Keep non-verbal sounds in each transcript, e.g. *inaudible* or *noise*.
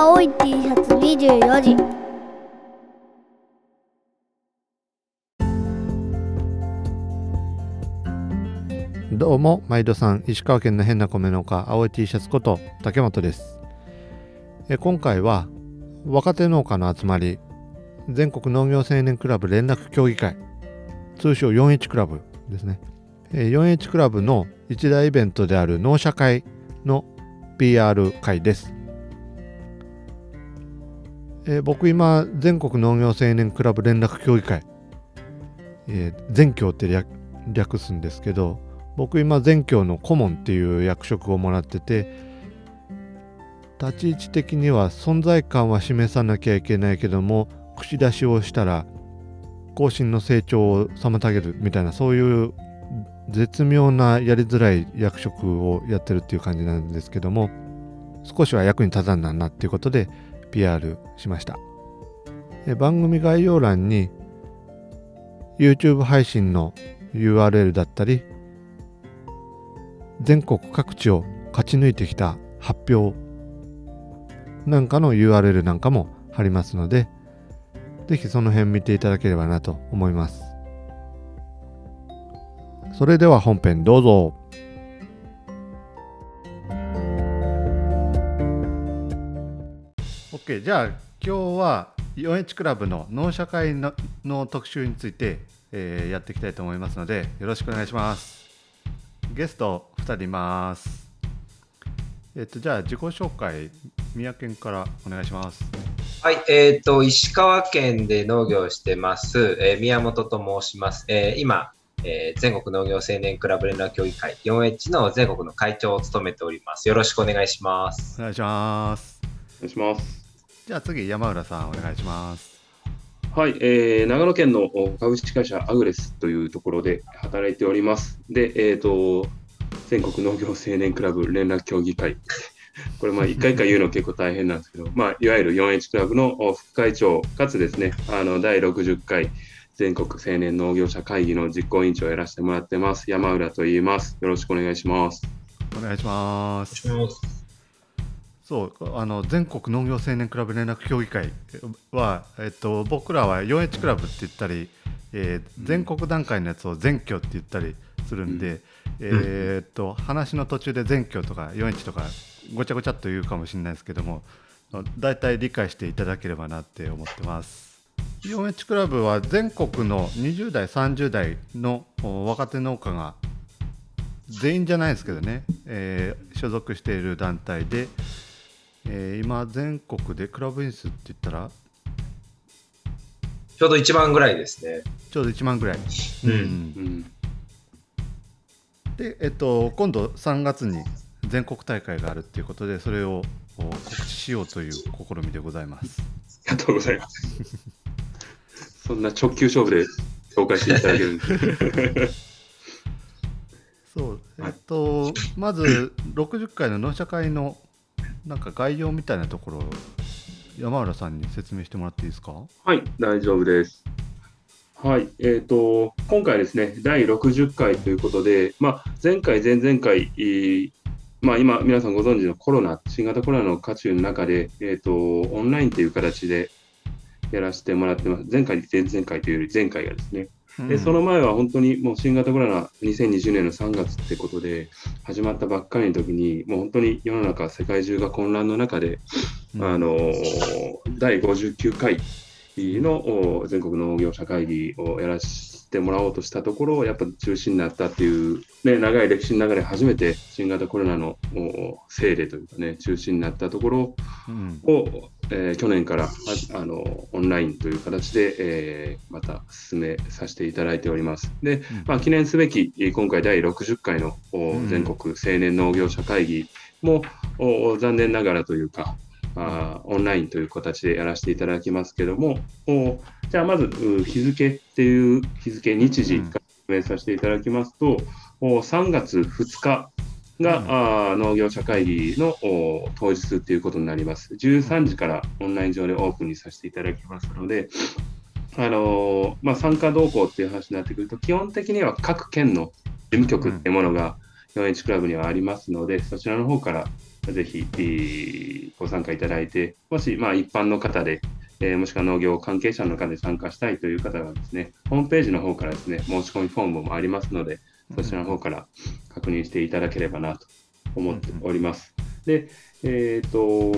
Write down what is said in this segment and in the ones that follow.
青い T シャツ24時。どうも毎度さん石川県の変な米農家青い T シャツこと竹本です。え今回は若手農家の集まり全国農業青年クラブ連絡協議会通称 4H クラブですね。え 4H クラブの一大イベントである農社会の PR 会です。え僕今全国農業青年クラブ連絡協議会、えー、全協って略略すんですけど僕今全教の顧問っていう役職をもらってて立ち位置的には存在感は示さなきゃいけないけども口出しをしたら後進の成長を妨げるみたいなそういう絶妙なやりづらい役職をやってるっていう感じなんですけども少しは役に立たんなんなっていうことで PR しました。番組概要欄に YouTube 配信の URL だったり全国各地を勝ち抜いてきた発表なんかの URL なんかも貼りますのでぜひその辺見ていただければなと思います。それでは本編どうぞ。OK じゃあ今日は 4H クラブの農社会のの特集について、えー、やっていきたいと思いますのでよろしくお願いしますゲスト2人いますえっとじゃあ自己紹介宮県からお願いしますはい、えっ、ー、と石川県で農業をしてます、えー、宮本と申します、えー、今えー、全国農業青年クラブ連絡協議会 4H の全国の会長を務めております。よろしくお願いします。お願いします。お願いします。じゃあ次、山浦さん、お願いします。はい、えー、長野県の株式会社アグレスというところで働いております。で、えっ、ー、と、全国農業青年クラブ連絡協議会。*laughs* これ、まあ、1回か言うの結構大変なんですけど、まあ、いわゆる 4H クラブの副会長、かつですね、あの第60回全国青年農業者会議の実行委員長をやらせてもらってます。山浦と言います。よろしくお願いします。お願いします。そうあの全国農業青年クラブ連絡協議会は、えっと、僕らは 4H クラブって言ったり、えー、全国段階のやつを全挙って言ったりするんで、うん、えー、っと話の途中で全挙とか 4H とかごちゃごちゃっと言うかもしれないですけども大体理解していただければなって思ってます。4H クラブは全国の20代30代の若手農家が全員じゃないですけどね、えー、所属している団体で、えー、今全国でクラブ員数って言ったら？ちょうど1万ぐらいですね。ちょうど1万ぐらい、うん、うん、で、えっと、今度3月に全国大会があるっていうことでそれを告知しようという試みでございます。ありがとうございます。そんな直球勝負で紹介していただけるんです *laughs* そう。えっとまず60回の農社会のなんか概要みたいなところ山浦さんに説明してもらっていいですか？はい大丈夫です。はいえーと、今回ですね第60回ということで、まあ、前回前々回、まあ、今皆さんご存知のコロナ新型コロナの渦中の中で、えーと、オンラインという形でやらせてもらってます。前回前々回というより前回がですねでその前は本当にもう新型コロナ2020年の3月ってことで始まったばっかりの時にもう本当に世の中世界中が混乱の中で、うん、あの第59回の全国農業者会議をやらせてもらおうとしたところやっぱ中止になったっていう、ね、長い歴史の中で初めて新型コロナのせいでというかね中止になったところを、うん。えー、去年からあのオンラインという形で、えー、また進めさせていただいております。で、まあ、記念すべき今回第60回の全国青年農業者会議も、残念ながらというか、あオンラインという形でやらせていただきますけども、じゃあまず日付っていう日付、日時から説明させていただきますと、3月2日が、うん、農業者会議の当日ということになります。13時からオンライン上でオープンにさせていただきますので、あのまあ、参加動向っていう話になってくると、基本的には各県の事務局っていうものが 4H クラブにはありますので、そちらの方からぜひ、ご参加いただいて、もし、まあ、一般の方で、えーもしくは農業関係者の方で参加したいという方はですね、ホームページの方からですね、申し込みフォームもありますので、そちらの方から確認していただければなと思っております。で、えっ、と、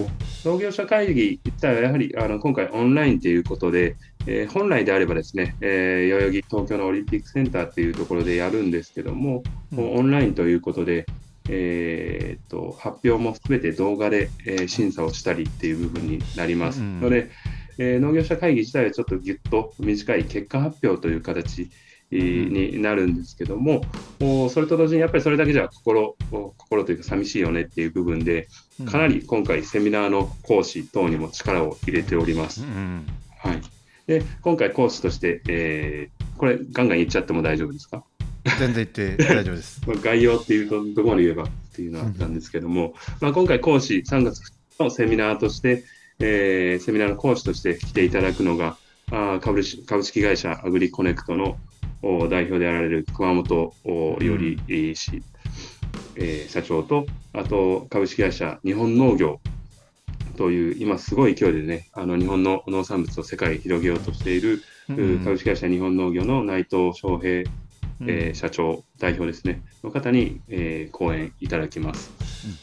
農業者会議自体はやはりあの今回オンラインということで、えー本来であればですね、えー代々木東京のオリンピックセンターっていうところでやるんですけども、もうオンラインということで、えー、と発表もすべて動画で、えー審査をしたりっていう部分になります。うんので、えー農業者会議自体はちょっとぎゅっと短い結果発表という形えーになるんですけども、おそれと同時にやっぱりそれだけじゃ心お心というか寂しいよねっていう部分で、かなり今回セミナーの講師等にも力を入れております。う。ん。はい、で今回講師として、えーこれガンガン言っちゃっても大丈夫ですか？全然言って大丈夫です。*laughs* まあ概要っていうと、どこまで言えばっていうのはあったんですけども、まあ、今回講師、3月2日のセミナーとして、えーセミナーの講師として来ていただくのが、あー株式株式会社アグリコネクトのお代表であられる熊本伊織えー氏、えー社長と、あと株式会社日本農業という、今すごい勢いでね、あの日本の農産物を世界に広げようとしている、うん。株式会社日本農業の内藤祥平えー社長、代表ですね、の方に、えー講演いただきます。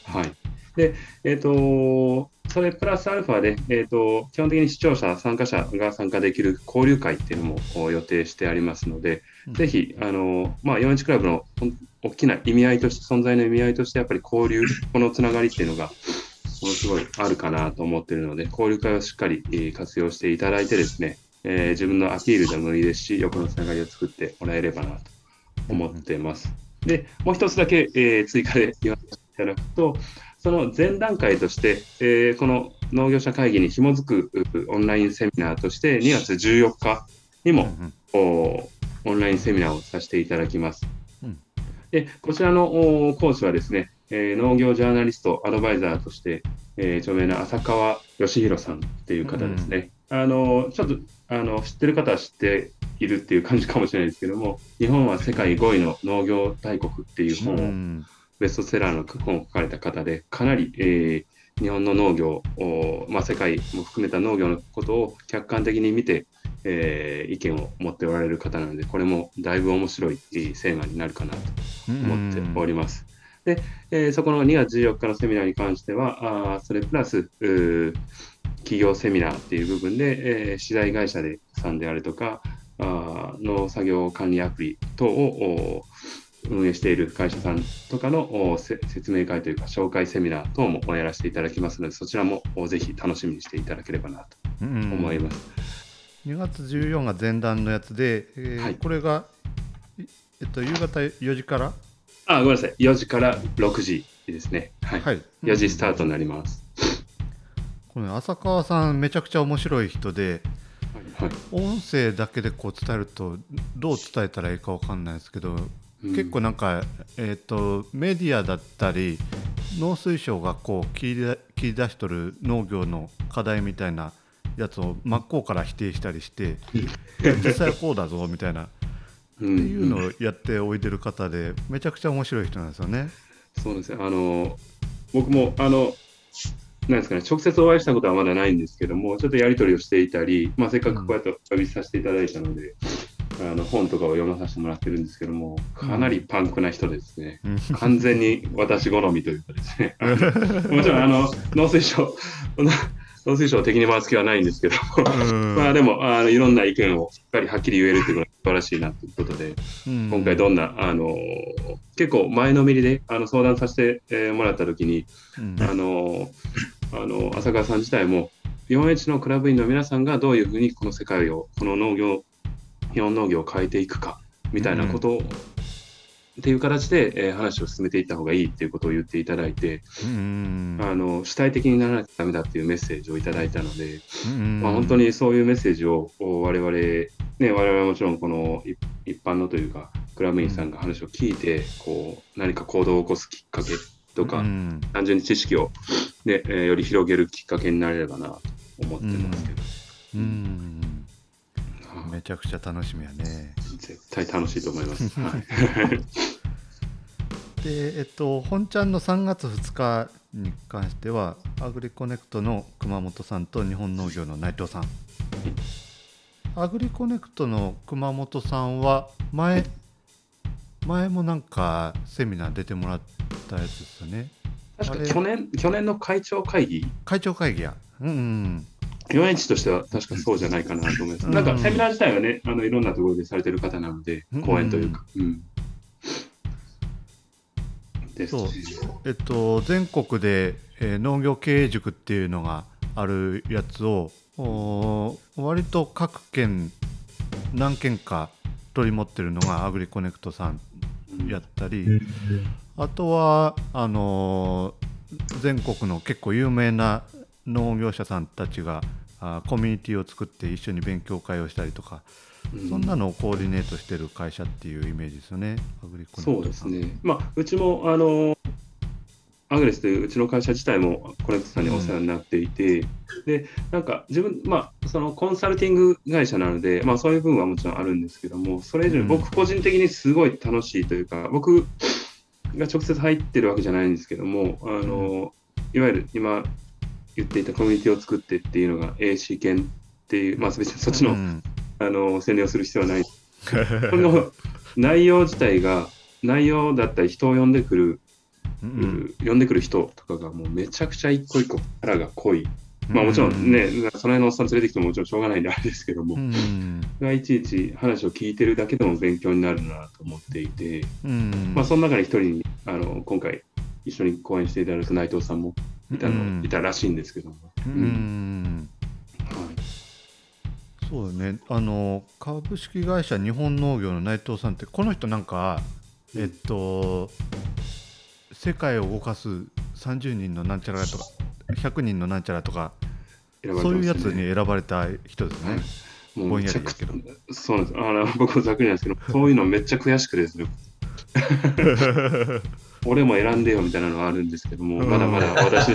はい。で、えっ、と、それプラスアルファで、えっ、と、基本的に視聴者、参加者が参加できる交流会っていうのもお予定してありますので、うんぜひ、あの、まあ、4Hクラブの大きな意味合いとして、存在の意味合いとして、やっぱり交流、*laughs* このつながりっていうのが、ものすごいあるかなと思っているので、交流会をしっかりえー活用していただいてですね、えー自分のアピールでもいいですし、横のつながりを作ってもらえればなと思っています。で、もう一つだけ、えー追加で言わせていただくと、その前段階として、えーこの農業者会議に紐づくうオンラインセミナーとして、2月14日にも、おオンラインセミナーをさせていただきます。うんでこちらのお講師はですね、えー農業ジャーナリスト、アドバイザーとして、えー著名な浅川義弘さんっていう方ですね。あのちょっとあの知ってる方は知っているっていう感じかもしれないですけども、日本は世界5位の農業大国っていう本を、うんベストセラーの本を書かれた方で、かなり、えー日本の農業を、まあ、世界も含めた農業のことを客観的に見て、えー意見を持っておられる方なので、これもだいぶ面白いえーテーマになるかなと思っております。で、えーそこの2月14日のセミナーに関しては、あーそれプラス、企業セミナーっていう部分で、えー資材会社でさんであるとか、あー農作業管理アプリ等をお運営している会社さんとかの説明会というか、紹介セミナー等もやらせていただきますので、そちらもおぜひ楽しみにしていただければなとうん思います。2月14が前段のやつで、えーはいこれが、いえっと、夕方4時から、あ、ごめんなさい。4時から6時ですね。はい。はい、4時スタートになります。この浅川さんめちゃくちゃ面白い人ではい。音声だけでこう伝えるとどう伝えたらいいかわかんないですけど、うん結構なんか、えー、とメディアだったり農水省がこう切り出しとる農業の課題みたいなやつを真っ向から否定したりして実際はこうだぞみたいなってうんいうのをやっておいてる方でめちゃくちゃ面白い人なんですよね。そうですね。あの、僕も、あの、なんですかね、直接お会いしたことはまだないんですけども、ちょっとやり取りをしていたり、まあ、せっかくこうやってお呼びさせていただいたので、あの本とかを読まさせてもらってるんですけども、かなりパンクな人ですね。うん。完全に私好みというかですね。*laughs* もちろん、あの、農水省、*laughs* 農水省を敵に回す気はないんですけども、うん。まあでもあの、いろんな意見をしっかりはっきり言えるというのは素晴らしいなということで、うん。今回どんな、あの結構前のめりであの相談させて、えーもらったときに、うん。あのあの浅川さん自体も 4H のクラブ員の皆さんがどういうふうにこの世界をこの農業日本農業を変えていくかみたいなことを、っていう形で、えー話を進めていった方がいいっていうことを言っていただいて、うんあの主体的にならなきゃダメだっていうメッセージをいただいたので、うんまあ、本当にそういうメッセージをお我々、ね、我々はもちろんこの一一般のというか、クラブ員さんが話を聞いて、こう何か行動を起こすきっかけとか、うん。単純に知識を、ねえーより広げるきっかけになれればなと思ってますけど、うん。はいめちゃくちゃ楽しみやね。絶対楽しいと思います。*laughs* はい。*laughs* で、えっと、本ちゃんの3月2日に関してはアグリコネクトの熊本さんと日本農業の内藤さん。アグリコネクトの熊本さんは前前もなんかセミナー出てもらったやつですよね確か去年去年の会長会議、会長会議や。うんうん4 h としては確かそうじゃないかなと思います。うん。なんかセミナー自体はね、あのいろんなところでされてる方なのでうん、講演というか。そう。えっと全国で、えー農業経営塾っていうのがあるやつを割と各県何件か取り持ってるのがアグリコネクトさんやったり、あとはあのー全国の結構有名な農業者さんたちがあコミュニティを作って一緒に勉強会をしたりとか、うん。そんなのをコーディネートしてる会社っていうイメージですよねアグリコそうですね。まあ、うちも、あの、アグレスといううちの会社自体もコネクトさんにお世話になっていて、で、なんか自分、まあ、そのコンサルティング会社なので、まあ、そういう部分はもちろんあるんですけども、それ以上にうん。僕個人的にすごい楽しいというか、僕が直接入ってるわけじゃないんですけども、あの、いわゆる今言っていたコミュニティを作ってっていうのが AC 研っていう、まあ、別にそっちの、うん。あの宣伝をする必要はない。*laughs* これの内容自体が内容だったり人を呼んでくる、うん呼んでくる人とかがもうめちゃくちゃ一個一個キャラが濃い、まあもちろんね、その辺のおっさん連れてきてももちろんしょうがないんであれですけども、うん。がいちいち話を聞いてるだけでも勉強になるなと思っていて、うん。まあその中に一人にあの今回一緒に講演していただいた内藤さんもいたの、うん。いたらしいんですけども、うん。はい。そうね。あの株式会社日本農業の内藤さんってこの人なんかえっと世界を動かす30人のなんちゃらとか100人のなんちゃらとか選ばれてそういうやつに選ばれた人ですね。もうんめちゃくちりですけど。ゃ、そうなんです。あの僕もざっくりなんですけど、そういうのめっちゃ悔しくてですね、*laughs* 俺も選んでよみたいなのはあるんですけども、うん。まだまだ私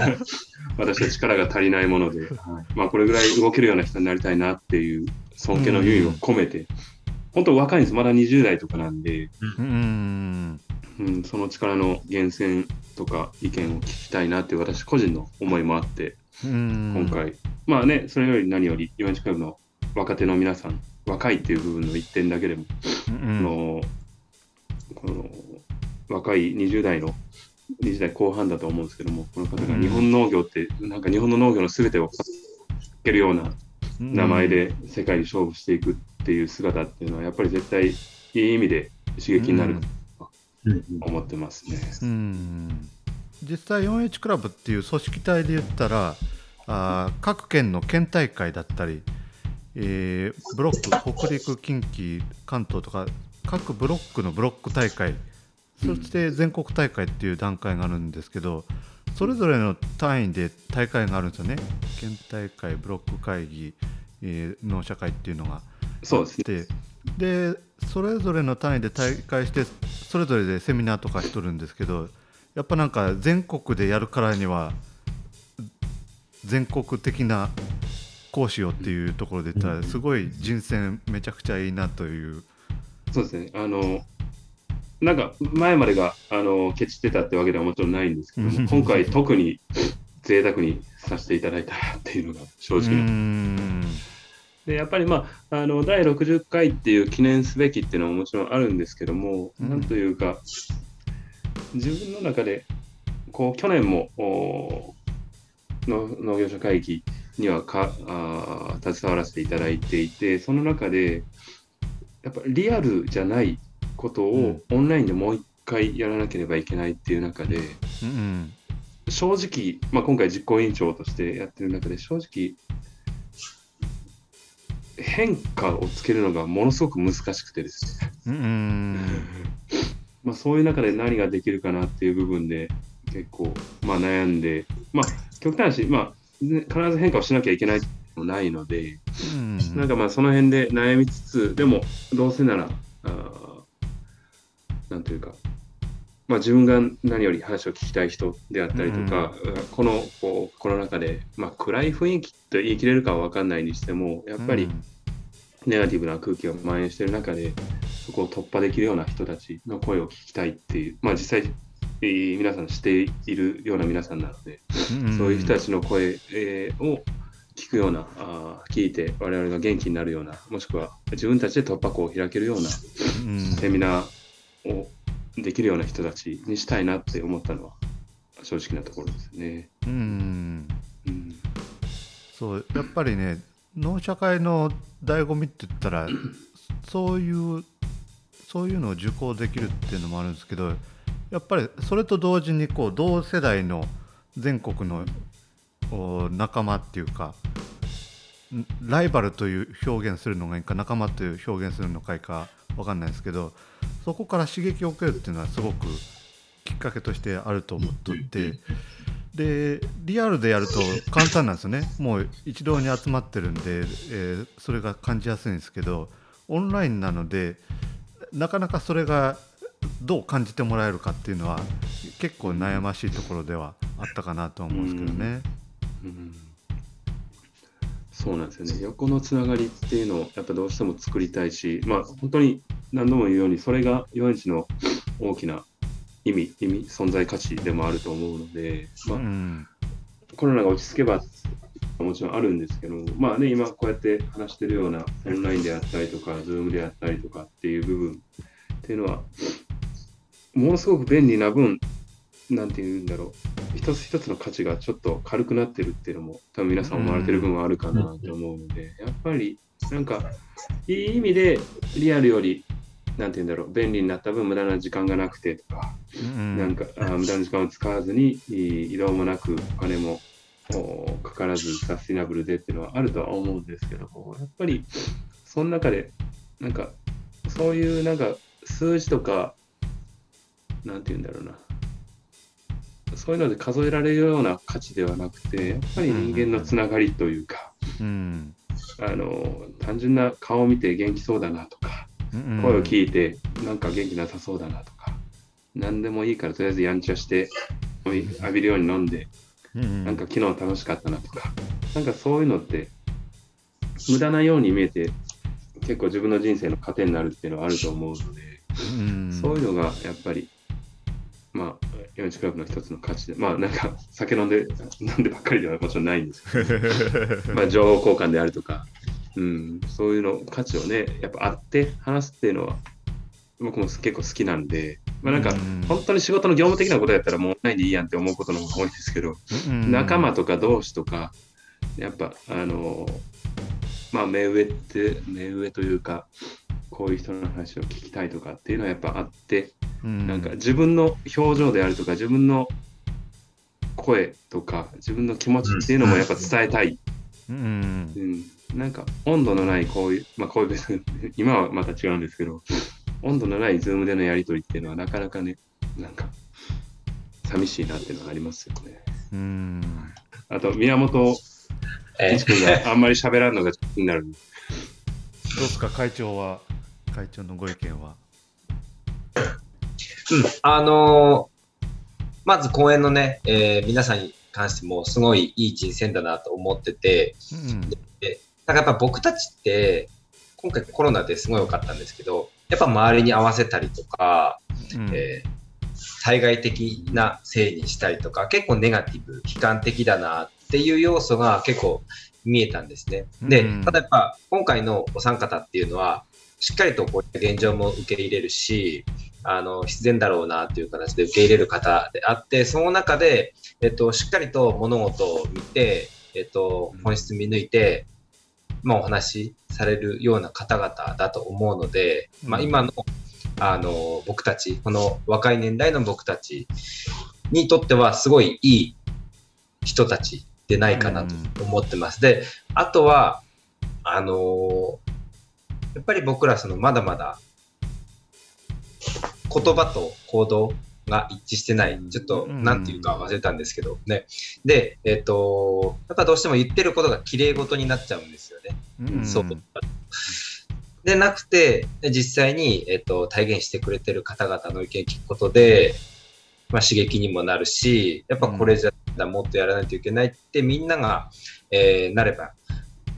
私は力が足りないもので、はい。まあ、これぐらい動けるような人になりたいなっていう尊敬の意味を込めて、本当若いんです、まだ20代とかなんで、うん。うん、その力の源泉とか意見を聞きたいなって私個人の思いもあって、うん。今回、まあね、それより何より、4 1クラブの若手の皆さん、若いっていう部分の一点だけでも、うん。このこの若い20代の20代後半だと思うんですけども、この方が日本農業って、なんか日本の農業のすべてをかけるような名前で世界に勝負していくっていう姿っていうのは、やっぱり絶対いい意味で刺激になると思ってますね。うん。実際 4H クラブっていう組織体で言ったらあー各県の県大会だったり、えーブロック北陸近畿関東とか各ブロックのブロック大会そして全国大会っていう段階があるんですけどそれぞれの単位で大会があるんですよね県大会ブロック会議、えー農社会っていうのがそうですね。ででそれぞれの単位で大会してそれぞれでセミナーとかしとるんですけどやっぱなんか全国でやるからには全国的な講師をっていうところで言ったらすごい人選めちゃくちゃいいなという。そうですね。あの、なんか前までがあのケチってたってわけではもちろんないんですけども、今回特に贅沢にさせていただいたなっていうのが正う直な。ん。で、やっぱりまあ、あの、第60回っていう記念すべきっていうのももちろんあるんですけども、うん。なんというか、自分の中で、こう、去年も、おの農業者会議にはかあー携わらせていただいていて、その中で、やっぱリアルじゃないことをオンラインでもう一回やらなければいけないっていう中で、うん正直、まあ、今回実行委員長としてやってる中で正直変化をつけるのがものすごく難しくてです。ね、うんうん。まあ、そういう中で何ができるかなっていう部分で結構、まあ、悩んで、まあ、極端な話、まあ、ね必ず変化をしなきゃいけないもないので、うん。なんかまあその辺で悩みつつ、でもどうせなら、あーなんというか、まあ、自分が何より話を聞きたい人であったりとか、このこうコロナ禍で、まあ、暗い雰囲気と言い切れるかは分かんないにしても、やっぱりネガティブな空気が蔓延している中で、そこを突破できるような人たちの声を聞きたいっていう、まあ、実際、皆さんしているような皆さんなので、うんそういう人たちの声、えーを聞くような、あー聞いて我々が元気になるような、もしくは自分たちで突破口を開けるようなうん。セミナーをできるような人たちにしたいなって思ったのは正直なところですね。うんうんそうやっぱりね農社会の醍醐味って言ったら *clears throat* そういうそういうのを受講できるっていうのもあるんですけどやっぱりそれと同時にこう同世代の全国のお仲間っていうかんライバルという表現するのがいいか仲間という表現するのがいいか分かんないですけどそこから刺激を受けるっていうのはすごくきっかけとしてあると思っとってでリアルでやると簡単なんですよね。もう一堂に集まってるんで、えーそれが感じやすいんですけどオンラインなのでなかなかそれがどう感じてもらえるかっていうのは結構悩ましいところではあったかなとは思うんですけどね。うんそうなんですよね。横のつながりっていうのをやっぱどうしても作りたいし、まあ、本当に何度も言うようにそれが4インチの大きな意味意味存在価値でもあると思うので、まあうん。コロナが落ち着けばもちろんあるんですけど、まあね、今こうやって話してるようなオンラインであったりとか、ズームであったりとかっていう部分っていうのは、ものすごく便利な分、なんていうんだろう、一つ一つの価値がちょっと軽くなってるっていうのも、多分皆さん思われてる部分はあるかなと思うので、やっぱりなんか、いい意味でリアルより、なんていうんだろう、便利になった分、無駄な時間がなくてとか、うん。なんかあー無駄な時間を使わずに移動もなくお金もおかからずサスティナブルでっていうのはあるとは思うんですけどもやっぱりその中でなんかそういうなんか数字とかなんて言うんだろうなそういうので数えられるような価値ではなくてやっぱり人間のつながりというか、うん。あの単純な顔を見て元気そうだなとかうん声を聞いてなんか元気なさそうだなとか、何でもいいからとりあえずやんちゃして浴びるように飲んでうん。なんか昨日楽しかったなとかなんかそういうのって無駄なように見えて結構自分の人生の糧になるっていうのはあると思うので、うん。そういうのがやっぱりまあヨンチクラブの一つの価値でまあなんか酒飲んで飲んでばっかりではもちろんないんです。け *laughs* どまあ情報交換であるとか、うん、そういうの価値をねやっぱあって話すっていうのは僕も結構好きなんで、まあ、なんかうん。本当に仕事の業務的なことやったらもうオンラインでいいやんって思うことの方が多いですけど、うん。仲間とか同士とかやっぱあのまあ目上って目上というかこういう人の話を聞きたいとかっていうのはやっぱあって、うん。なんか自分の表情であるとか自分の声とか自分の気持ちっていうのもやっぱ伝えたい、うん。うん、なんか温度のないこういうまあこういう今はまた違うんですけど温度のないズームでのやり取りっていうのはなかなかねなんか寂しいなっていうのはありますよね。うん。あと宮本え一君があんまり喋らんのがちょっと気になる。どうですか？会長は会長のご意見は？うん、あのーまず公演のね、えー皆さんに関してもすごいいい人選だなと思ってて、うんなんかやっぱ僕たちって、今回コロナですごい良かったんですけど、やっぱ周りに合わせたりとか、うん。えー対外的なせいにしたりとか、結構ネガティブ、悲観的だなっていう要素が結構見えたんですね。でうん、ただやっぱ今回のお三方っていうのは、しっかりとこう現状も受け入れるし、あの必然だろうなっていう形で受け入れる方であって、その中で、えっと、しっかりと物事を見て、えっと、本質見抜いて、まあ、お話しされるような方々だと思うので、まあ、うん今のあの僕たち、この若い年代の僕たちにとってはすごいいい人たちでないかなと思ってます。で、あとは、あのやっぱり僕らそのまだまだ言葉と行動が一致してない、ちょっとうんなんていうか忘れたんですけどね。で、えっ、と、やっぱどうしても言ってることが綺麗事になっちゃうんですよね。うんそう。でなくて、実際に、えっと、体現してくれてる方々の意見聞くことで、まあ、刺激にもなるし、やっぱこれじゃもっとやらないといけないってみんなが、えーなれば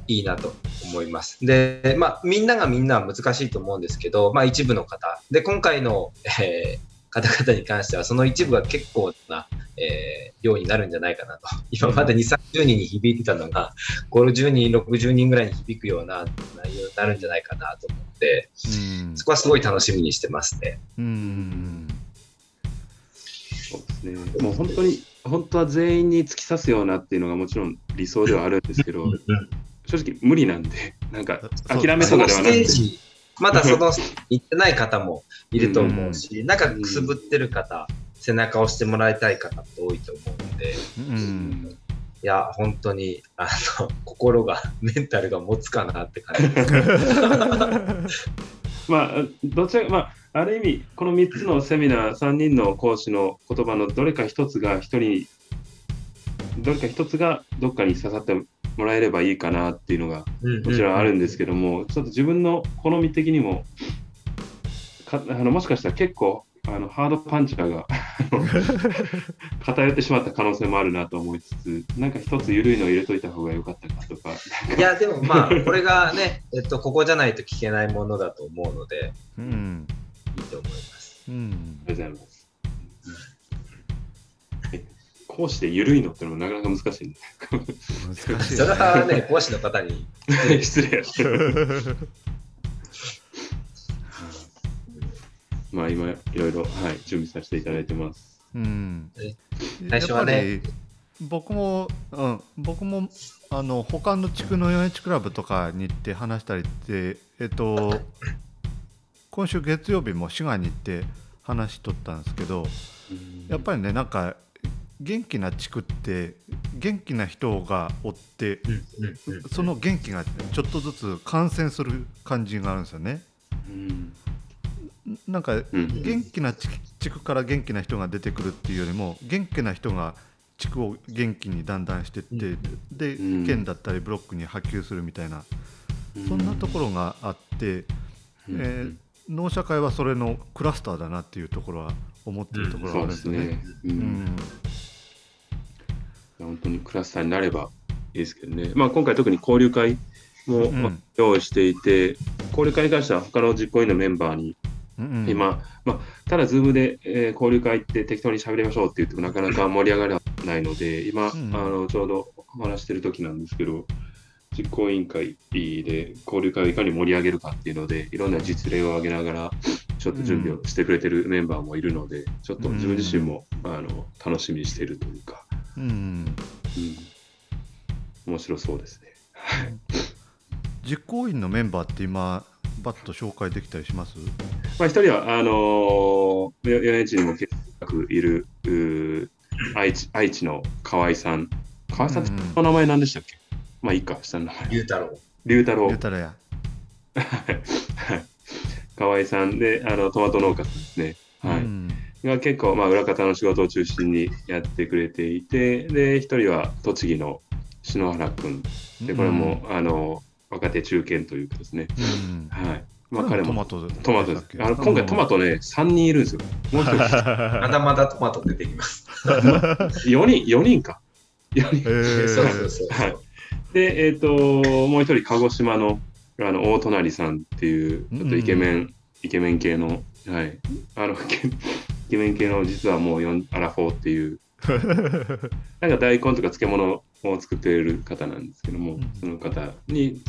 いいなと思います。で、まあ、みんながみんなは難しいと思うんですけど、まあ、一部の方。で、今回の、えー方々に関しては、その一部が結構な、えー量になるんじゃないかなと。今まで2、30人に響いてたのが、50人、60人ぐらいに響くような内容になるんじゃないかなと思って、うんそこはすごい楽しみにしてますね。うんそうですね。もう本当に、本当は全員に突き刺すようなっていうのがもちろん理想ではあるんですけど、正直無理なんで、*laughs* なんか諦めとかではなくて、テージ、まだその行ってない方もいると思うし、なんかくすぶってる方、背中を押してもらいたい方って多いと思うので、うん。いや、本当に、あの、*laughs* 心が、メンタルが持つかなって感じです。*laughs* まあ、どちらまあ、ある意味、この3つのセミナー、3人の講師の言葉のどれか1つが1人に、どれか1つがどっかに刺さってもらえればいいかなっていうのがもちろんあるんですけども、ちょっと自分の好み的にも、かあのもしかしたら結構あのハードパンチャーがあの *laughs* 偏ってしまった可能性もあるなと思いつつ、なんか一つ緩いのを入れといた方が良かったかとか、いや、でもまあ、これがね、*laughs* えっと、ここじゃないと聞けないものだと思うので、うんいいと思います。うんありがとうございます。講師で緩いのってのもなかなか難しいね。難しいそれはね、講師の方に、*laughs* 失礼。*laughs* まあ今いろいろ、はい、準備させていただいてます。うん。え最初はね。僕も、うん、僕もあの他の地区の 4H クラブとかに行って話したりってえっと今週月曜日も滋賀に行って話しとったんですけどやっぱりねなんか元気な地区って元気な人がおってその元気がちょっとずつ感染する感じがあるんですよね。うん。なんかうん。元気な地地区から元気な人が出てくるっていうよりも元気な人が地区を元気にだんだんしてって、でうん。県だったりブロックに波及するみたいな、そんなところがあって、うん。えー農社会はそれのクラスターだなっていうところは思ってるところがあるんですよね。。ううん。ん本当にクラスターになればいいですけどね。まあ今回特に交流会も用意していて、交流会に関しては他の実行委員のメンバーにうんうん。今、まあ、ただ、ズームで、えー交流会って適当に喋りましょうって言ってもなかなか盛り上がらないので、今、うんあのちょうどお話してる時なんですけど、実行委員会で交流会をいかに盛り上げるかっていうので、いろんな実例を挙げながら、ちょっと準備をしてくれてるメンバーもいるので、ちょっと自分自身も、あの楽しみにしているというか、うんうん、面白そうですね。実行委員のメンバーって今バッと紹介できたりします？まあ、一人は、あのー、4H にも結構いる愛知愛知の河合さん。河合さんってうんお名前何でしたっけ、まあいいか、下の名前。ゆうたろう。龍太郎言う。たらや。はい河合さんで、あのトマト農家さんですね。はい。うんが結構、まあ、裏方の仕事を中心にやってくれていて、で、一人は栃木の篠原君。で、これも、あの、若手中堅というかですね。うんはい。まあ、彼ももトマトトマトです。あの今回トマトね、3人いるんですよ。もう一人、*laughs* まだまだトマト出てきます。*laughs* 4人、4人か。4人。えーそうそうそう。はいで、えっ、と、もう一人、鹿児島のあの大隣さんっていう、ちょっとイケメン、イケメン系の、はい。あの、イケメン系の、実はもう4アラフォーっていう、*laughs* なんか大根とか漬物を作っている方なんですけども、うん。その方に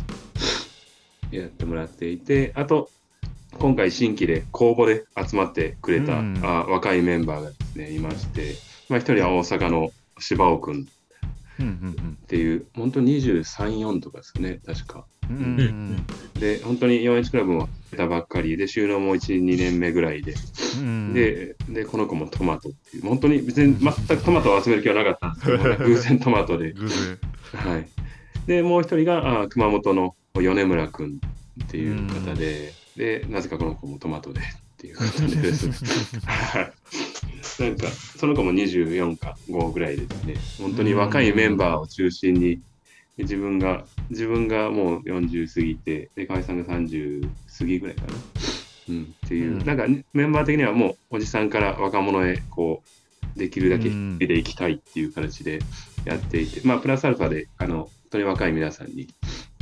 やってもらっていて、あと、今回新規で公募で集まってくれた、うん。あ若いメンバーがですね、いまして、まあ、一人は大阪の柴尾君っていう、本当に23、4とかですね、確か。うんうんうん。で、本当に 4H クラブも出たばっかりで、収納も1、2年目ぐらいで、うんで、で、この子もトマトっていう、本当に別に全くトマトを集める気はなかったんですけど、*laughs* 偶然トマトで、はい。で、もう一人があ熊本の米村君っていう方で、で、なぜかこの子もトマトでっていう方で。です。はいなんか、その子も24か5ぐらいですね。本当に若いメンバーを中心に、で自分が、自分がもう40過ぎて、で、河合さんが30過ぎぐらいかな。うん、っていう、うんなんかメンバー的にはもうおじさんから若者へこうできるだけうんでいきたいっていう形でやっていて、まあプラスアルファであの本当に若い皆さんに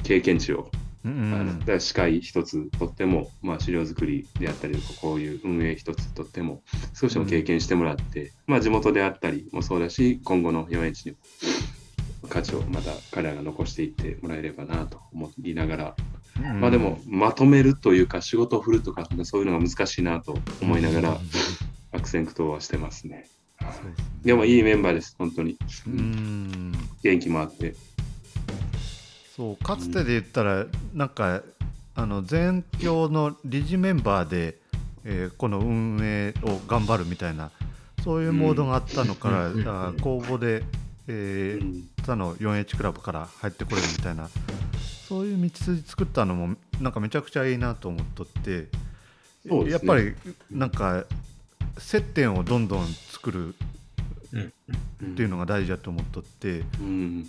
経験値をうん司会一つとっても、まあ、資料作りであったりとかこういう運営一つとっても少しでも経験してもらって、まあ、地元であったりもそうだし今後の 4H にも価値をまた彼らが残していってもらえればなと思いながら、うんまあでもまとめるというか仕事を振るとかそういうのが難しいなと思いながら悪戦苦闘はしてますね。ですねでもいいメンバーです、本当に。ううんん元気もあって。そう。かつてで言ったらなんかあの全教の理事メンバーで、えーこの運営を頑張るみたいなそういうモードがあったのから、うん。あ公募で、えーうん。他の 4H クラブから入ってこれるみたいなそういう道筋作ったのもなんかめちゃくちゃいいなと思っとって、ね。やっぱりなんか接点をどんどん作るっていうのが大事だと思っとって。うん。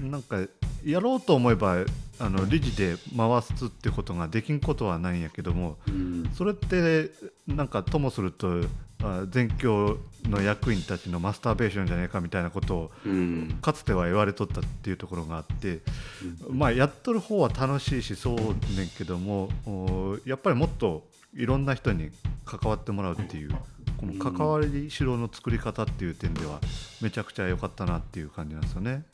なんかやろうと思えばあの理事で回すってことができんことはないんやけどもうん。それってなんかともするとあ全教の役員たちのマスターベーションじゃないかみたいなことをうん。かつては言われとったっていうところがあってうん。まあやっとる方は楽しいしそうねんけどもおやっぱりもっといろんな人に関わってもらうっていうこの関わりしろの作り方っていう点ではめちゃくちゃ良かったなっていう感じなんですよね。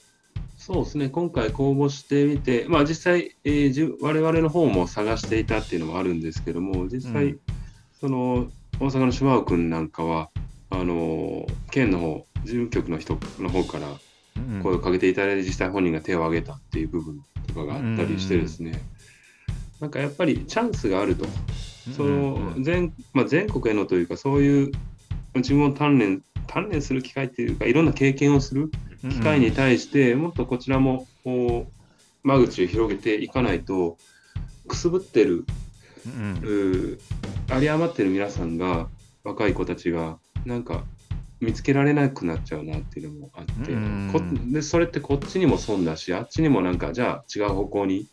そうですね、今回公募してみて、まあ、実際、えーじゅ我々の方も探していたっていうのもあるんですけども、実際、うん。その大阪の島尾君なんかは、あの県の方、事務局の人の方からうん。声をかけていただいて、実際本人が手を挙げたっていう部分とかがあったりしてですね、なんかやっぱりチャンスがあると、その全,、まあ、全国へのというか、そういう自分を鍛錬鍛錬する機会っていうか、いろんな経験をする機会に対してもっとこちらもこう間口を広げていかないとくすぶってるうん。うー有り余ってる皆さんが若い子たちがなんか見つけられなくなっちゃうなっていうのもあって、うん。こでそれってこっちにも損だしあっちにもなんかじゃあ違う方向に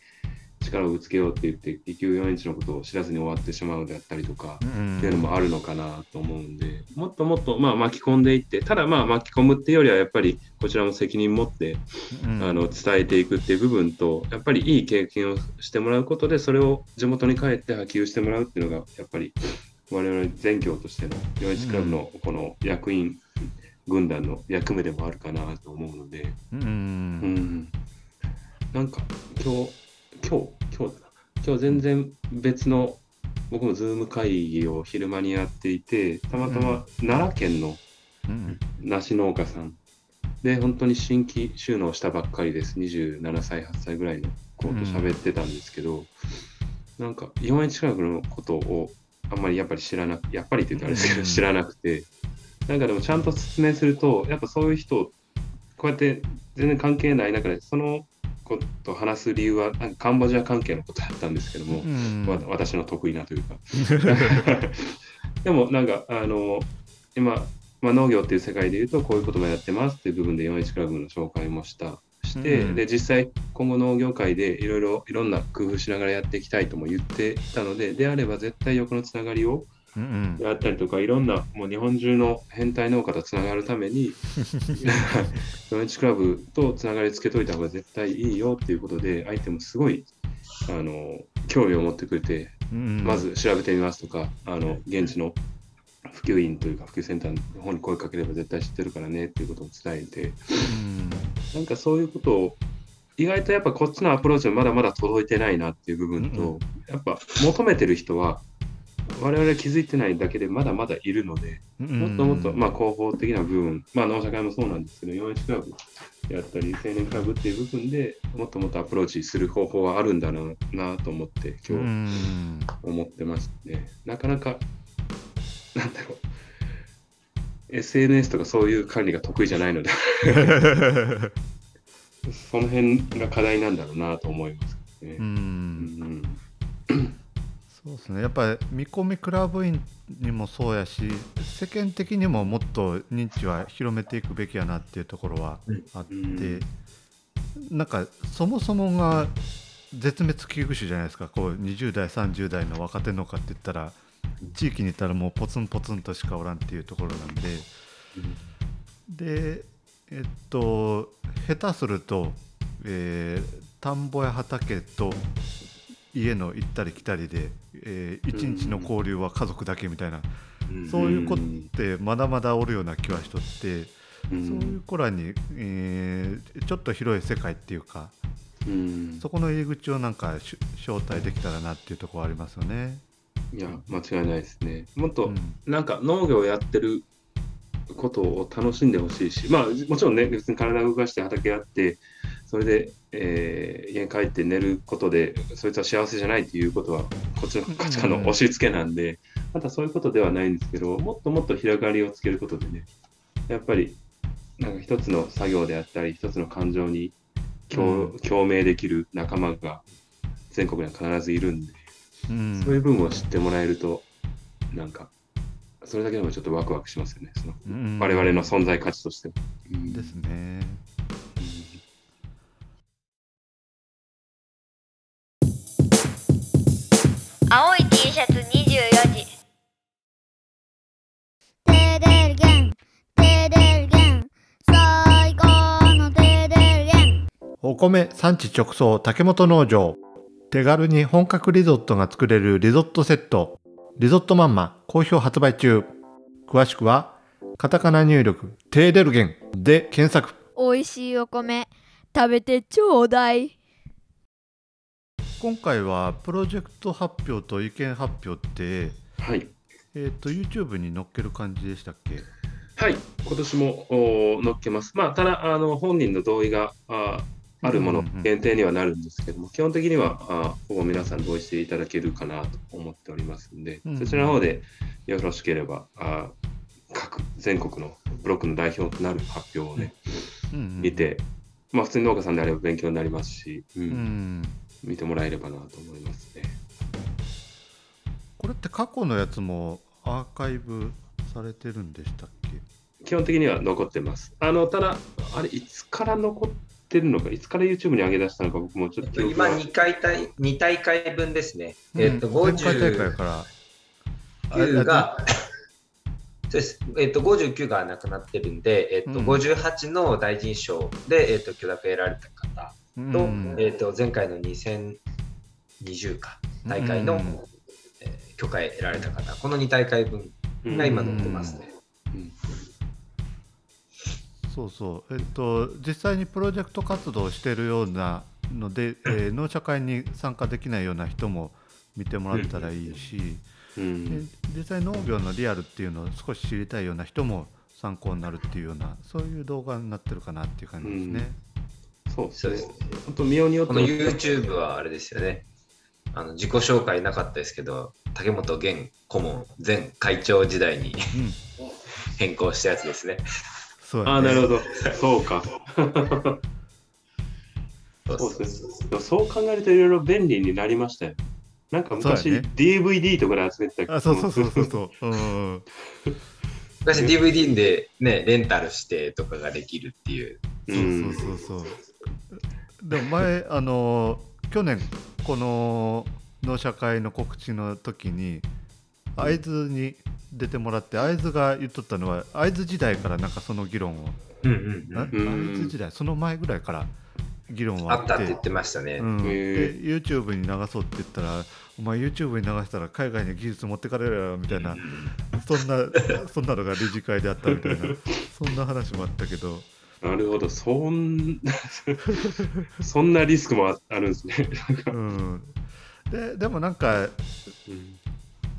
力をぶつけようって言って結局4インチのことを知らずに終わってしまうであったりとか、うん。っていうのもあるのかなと思うんで、もっともっとまあ巻き込んでいって、ただまあ巻き込むっていうよりはやっぱりこちらも責任持って、うん。あの伝えていくっていう部分と、やっぱりいい経験をしてもらうことで、それを地元に帰って波及してもらうっていうのが、やっぱり我々全教としての41クラブのこの役員軍団の役目でもあるかなと思うので、うん。うん、なんか今日、今日、今日だな。今日全然別の、僕もズーム会議を昼間にやっていて、たまたま奈良県のうん。梨農家さん。で、本当に新規収納したばっかりです。27歳、8歳ぐらいの子と喋ってたんですけど、なんか4円近くのことをあんまりやっぱり知らなくやっぱりって言ったらあれですけど、うん。知らなくて、なんかでもちゃんと説明すると、やっぱそういう人、こうやって全然関係ない中で、その子と話す理由は、カンボジア関係のことだったんですけども、私の得意なというか。*laughs* でもなんか、あの、今、まあ、農業っていう世界でいうと、こういうこともやってますっていう部分で41クラブの紹介もした。して、うんで実際今後農業界でいろいろいろんな工夫しながらやっていきたいとも言っていたのでであれば絶対横のつながりをうんであったりとかいろんなもう日本中の変態農家とつながるために *laughs* 41クラブとつながりつけといた方が絶対いいよっていうことで相手もすごいあの興味を持ってくれてうんまず調べてみますとか、あの現地の普及員というか普及センターの方に声かければ絶対知ってるからねっていうことを伝えてうんなんかそういうことを意外とやっぱこっちのアプローチはまだまだ届いてないなっていう部分と、うん。やっぱ求めてる人は我々気づいてないだけでまだまだいるので、もっともっと、まあ、広報的な部分、まあ、農社会もそうなんですけど、41クラブやったり、青年クラブっていう部分でもっともっとアプローチする方法はあるんだろうなと思って、う今日ん思ってますね。なかなか、なんだろう。SNS とかそういう管理が得意じゃないので、*laughs* その辺が課題なんだろうなと思いますねう。うんんそうですね。やっぱり見込みクラブ員にもそうやし世間的にももっと認知は広めていくべきやなっていうところはあって、なんかそもそもが絶滅危惧種じゃないですか。こう20代30代の若手農家って言ったら地域にいたらもうポツンポツンとしかおらんっていうところなんで。でえっと下手すると、えー田んぼや畑と家の行ったり来たりで、えー一日の交流は家族だけみたいな、そういう子ってまだまだおるような気はしとって、うん。そういう子らに、えーちょっと広い世界っていうかうん。そこの入り口をなんかし招待できたらなっていうところありますよね。いや間違いないですね。もっと、うん。なんか農業をやってることを楽しんでほしいし、まあ、もちろんね、別に体を動かして畑やって、それで、えー家に帰って寝ることで、そいつは幸せじゃないっていうことは、こっちの価値観の押し付けなんで、またそういうことではないんですけど、もっともっと広がりをつけることでね、やっぱり、なんか一つの作業であったり、一つの感情に共,、共鳴できる仲間が全国には必ずいるんで、うん。そういう部分を知ってもらえると、なんか、それだけでもちょっとワクワクしますよね、そのうん。我々の存在価値として。も。うん。ですね。シャツ24時。テデルゲン。テデルゲン。最高のテデルゲン。お米産地直送竹本農場。手軽に本格リゾットが作れるリゾットセット。リゾットマンマ好評発売中。詳しくはカタカナ入力テーデルゲンで検索。美味しいお米食べてちょうだい今回はプロジェクト発表と意見発表ってはい。えっ、と YouTube に載っける感じでしたっけ？はい。今年もお載っけます。まあ、ただ、あの本人の同意がああるものうんうんうん限定にはなるんですけども、基本的にはあほぼ皆さん同意していただけるかなと思っておりますんで、うんうんそちらの方でよろしければ、あ各全国のブロックの代表となる発表をね、うんうん見て、まあ、普通に農家さんであれば勉強になりますし、うんうん見てもらえればなと思いますね。これって過去のやつもアーカイブされてるんでしたっけ？基本的には残ってます。あのただ、あれ、いつから残ってるのか、いつから YouTube に上げ出したのか、僕もちょっと今が2回大、2大会分ですね。えっと、うん前回大会50から9が、そうです。えっと、59がなくなってるんで、えっと、うん58の大臣賞で、えっと、許諾得られた方と、うん。えっと、前回の2020か、大会の、うん。えー許可得られた方、この2大会分が今載ってますね。うん。そうそう、えっと、実際にプロジェクト活動をしているようなので、*laughs* えー農社会に参加できないような人も見てもらったらいいし、うん。で実際農業のリアルっていうのを少し知りたいような人も参考になるっていうようなそういう動画になってるかなっていう感じですね。そうそうです。本当、見ようによってこの YouTube はあれですよね。あの自己紹介なかったですけど、竹本現顧問前会長時代にうん、変更したやつですね。そうやねああ、なるほど。そうか。そうそうそうそうですね。そう考えるといろいろ便利になりましたよ。なんか昔、そうやね DVD とかで集めてたあそうそうそうそうそう。うん昔 DVD でね、レンタルしてとかができるっていう。うんそうそうそうそう。でも前あの去年この農社会の告知の時に会津に出てもらって会津が言っとったのは会津時代からなんかその議論を。会津時代その前ぐらいから議論はああったって言ってましたね。うん、へでー YouTube に流そうって言ったらお前 YouTube に流したら海外に技術持ってかれるやろみたいなそんなそんなのが理事会であったみたいなそんな話もあったけどなるほど。そん *laughs* そんなリスクもああるんですね。うん、ででもなんかうん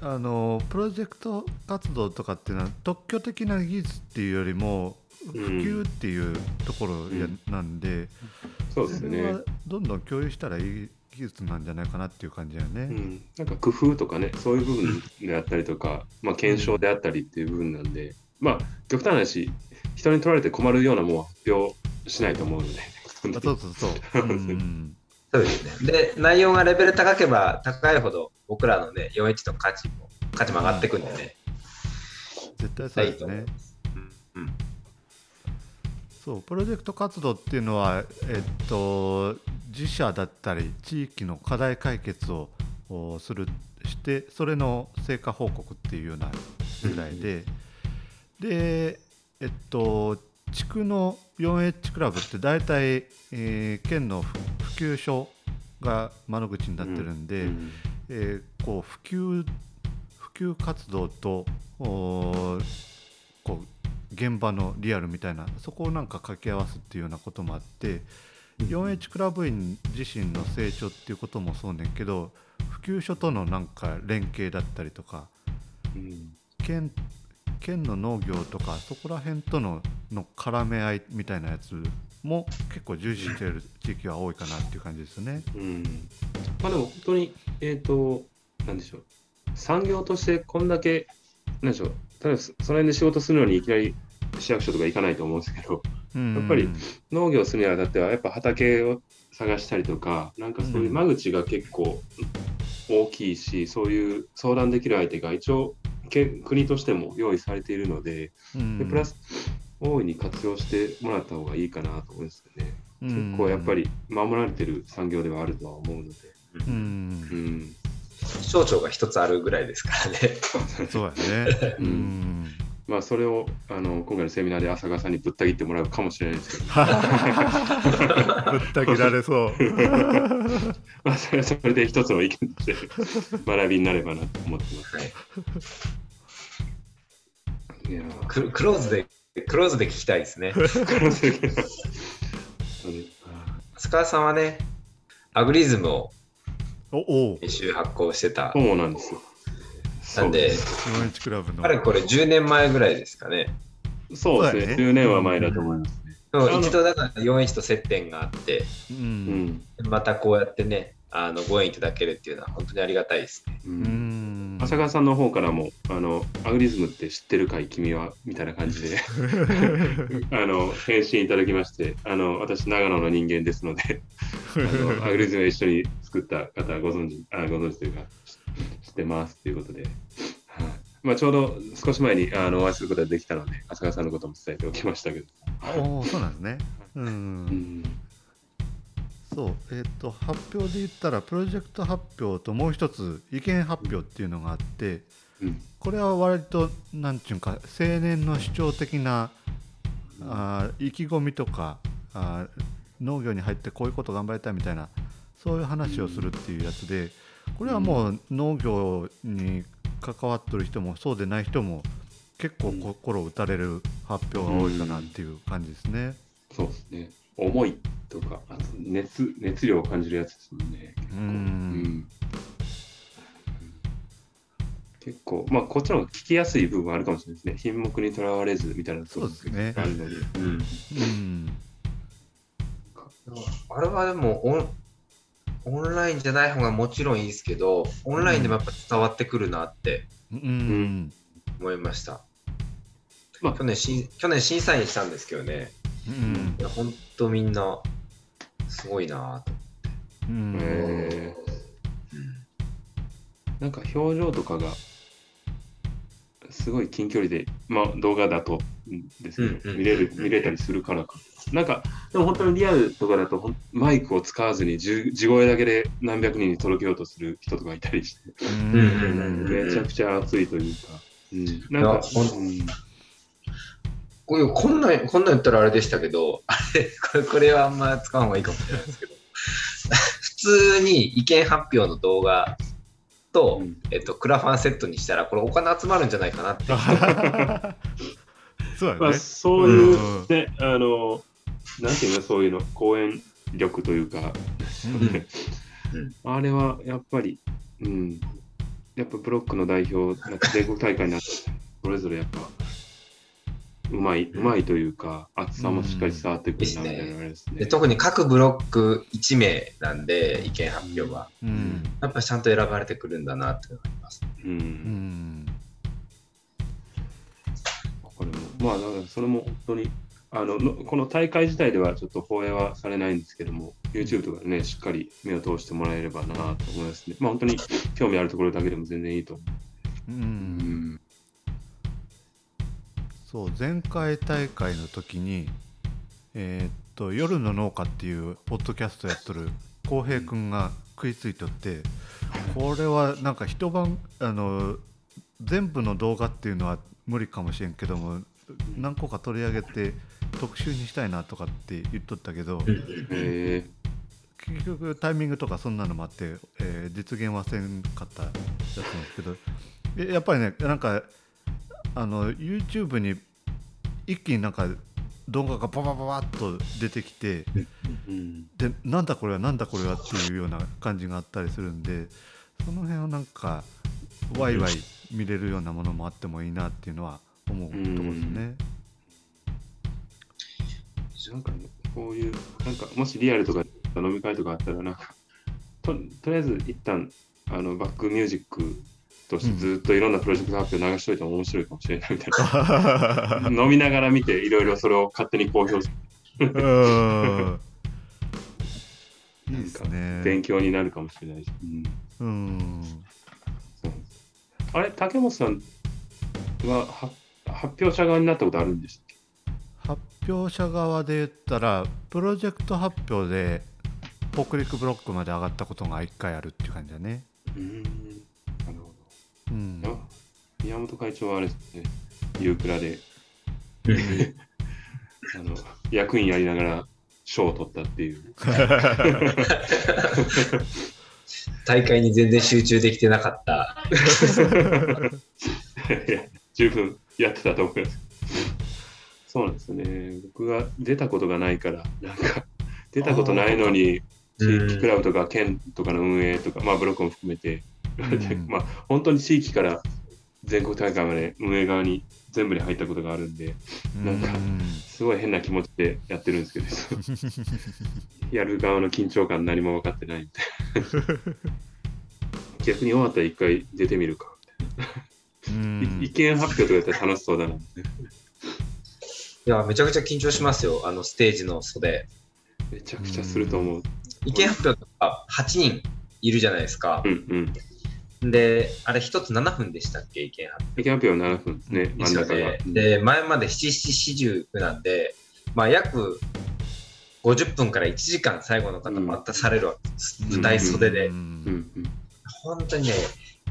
あのプロジェクト活動とかっていうのは特許的な技術っていうよりも普及っていうところや、うんなんで、そうですよね。どんどん共有したらいい技術なんじゃないかなっていう感じだよね。うん、なんか工夫とかね、そういう部分であったりとか、まあ、検証であったりっていう部分なんで、まあ、極端な話、人に取られて困るようなものは発表しないと思うので、あそうそうそう。う *laughs* んそうですね。で、内容がレベル高ければ高いほど僕らのね、4H の価値も、価値も上がってくんでね。絶対そうですね。うんうん。そうプロジェクト活動っていうのは、えっと、自社だったり地域の課題解決をおするしてそれの成果報告っていうようなぐらいで、でえっと地区の 4H クラブって大体、えー県の普及所が窓口になってるんで、うんえーこう普及普及活動とこう現場のリアルみたいなそこをなんか掛け合わすっていうようなこともあって、4H クラブ員自身の成長っていうこともそうねんけど普及所とのなんか連携だったりとかうん。県県の農業とかそこら辺とのの絡め合いみたいなやつも結構重視している地域は多いかなっていう感じですね。うん。まあでも本当に、えっ、と、なんでしょう、産業としてこんだけ、なんでしょう、例えばそその辺で仕事するのにいきなり市役所とか行かないと思うんですけど、うん。やっぱり農業するにあたっては、やっぱ畑を探したりとか、なんかそういう間口が結構大きいし、そういう相談できる相手が一応、け国としても用意されているので、うんでプラス、大いに活用してもらった方がいいかなと思うんですよね。うん結構やっぱり守られてる産業ではあるとは思うので。うんうん省庁が一つあるぐらいですからね。そうやね。ううんん。まあそれをあの今回のセミナーで浅川さんにぶった切ってもらうかもしれないですけど、ぶった切られそう。まあそれはそれで一つの意見として学びになればなと思ってます。はいいやーククローズで、クローズで聞きたいですね。須川さんはね、アグリズムをおお。一周発行してた。そうなんですよ。なんで、4H クラブの。あれこれ10年前ぐらいですかね。そうですね。そうだよね10年は前だと思いますね。一度だから41と接点があって、う。うんん。またこうやってね、あのご縁いただけるっていうのは本当にありがたいですね。ううんん。浅川さんの方からもあのアグリズムって知ってるかい君はみたいな感じで *laughs* あの返信いただきましてあの私長野の人間ですのであの *laughs* アグリズムを一緒に作った方はご存知あご存知というか知ってますということで、はいまあ、ちょうど少し前にあのお会いすることができたので浅川さんのことも伝えておきましたけど、おお、そうなんですね。う。うんんそう。えっ、と発表で言ったらプロジェクト発表ともう一つ意見発表っていうのがあって、うんこれは割となんていうか青年の主張的なあー意気込みとかあー農業に入ってこういうこと頑張りたいみたいなそういう話をするっていうやつでこれはもう農業に関わってる人もそうでない人も結構心打たれる発表が多いかなっていう感じですね。そうですね。思いとか熱熱量を感じるやつですもんね。結構。うん。うん結構、まあ、こっちの方が聞きやすい部分はあるかもしれないですね。品目にとらわれずみたいなところそうですね。あるので。うん、うん。あれはでもオン、ラインじゃない方がもちろんいいですけど、オンラインでもやっぱ伝わってくるなってうん。思いました。まあ。去年し去年審査員したんですけどね、うん。いや本当みんなすごいなと。うん。えー。なんか表情とかがすごい近距離で、まあ、動画だとですね、うんうん。見れる見れたりするからか。なんか、でも本当にリアルとかだとマイクを使わずに地地声だけで何百人に届けようとする人とかいたりして、めちゃくちゃ熱いというか、うん、なんか、これこんなこんなん言ったらあれでしたけど、あれこれこれはあんま使う方がいいかもしれないですけど、普通に意見発表の動画と、うん。えっと、クラファンセットにしたら、これお金集まるんじゃないかなって。まあ、そうだよね。そういう、うん。ね、あの、なんていうの、そういうの、講演力というか、うん。*laughs* あれはやっぱり、うん、やっぱブロックの代表、なんか全国大会になって、それぞれやっぱ、うまい、うまいというか、厚さもしっかり伝わってくるなみたいなですね。で特に各ブロック1名なんで、意見発表は。うんやっぱちゃんと選ばれてくるんだなって思います。う。うんんこれも、まあ、だからそれも本当に、あののこの大会自体ではちょっと放映はされないんですけども、YouTube とかでね、しっかり目を通してもらえればなと思いますね。まあ、本当に興味あるところだけでも全然いいと思うう。うんん。そう前回大会の時にえーっと夜の農家っていうポッドキャストやっとる浩平君が食いついとってこれはなんか一晩あの全部の動画っていうのは無理かもしれんけども何個か取り上げて特集にしたいなとかって言っとったけどえ結局タイミングとかそんなのもあって、えー実現はせんかったやつなんですけどえやっぱりねなんかあの YouTube に一気になんか動画がババババッと出てきてうんでなんだこれはなんだこれはっていうような感じがあったりするんでその辺をなんかワイワイ見れるようなものもあってもいいなっていうのは思うところですね。なんかね、こういう、なんか、もしリアルとか飲み会とかあったら、なんか、ととりあえず一旦あのバックミュージックとしてずっといろんなプロジェクト発表流しといても面白いかもしれないみたいな。*laughs* 飲みながら見て、いろいろそれを勝手に公表する。うんいいですね。勉強になるかもしれないし。うんうん。あれ、竹本さんはは発表者側になったことあるんでしたっけ？発表者側で言ったらプロジェクト発表で北陸ブロックまで上がったことが1回あるっていう感じだね。うん。うん。ど。宮本会長はあれですね、ユークラで *laughs* あの役員やりながら賞を取ったっていう。大会に全然集中できてなかった。いや十分やってたと思います。そうなんですよね。僕が出たことがないから、なんか出たことないのに、地域クラブとか県とかの運営とか、まあブロックも含めて、ん *laughs* まあ本当に地域から全国大会まで運営側に全部に入ったことがあるんで、なんかうんすごい変な気持ちでやってるんですけど、*laughs* やる側の緊張感何も分かってないみたいな。*laughs* 逆に終わったら一回出てみるか。うんい意見発表とかやったら楽しそうだな。いや、めちゃくちゃ緊張しますよ、あのステージの袖。めちゃくちゃすると思う。意見発表とか8人いるじゃないですかう。んうん。で、あれ1つ7分でしたっけ、意見発意見発表は7分ですね、表真ん中が。でで、前まで7、7、40なんで、まあ約50分から1時間最後の方待たされるわけです。舞台袖でう。んうんうん本当にね、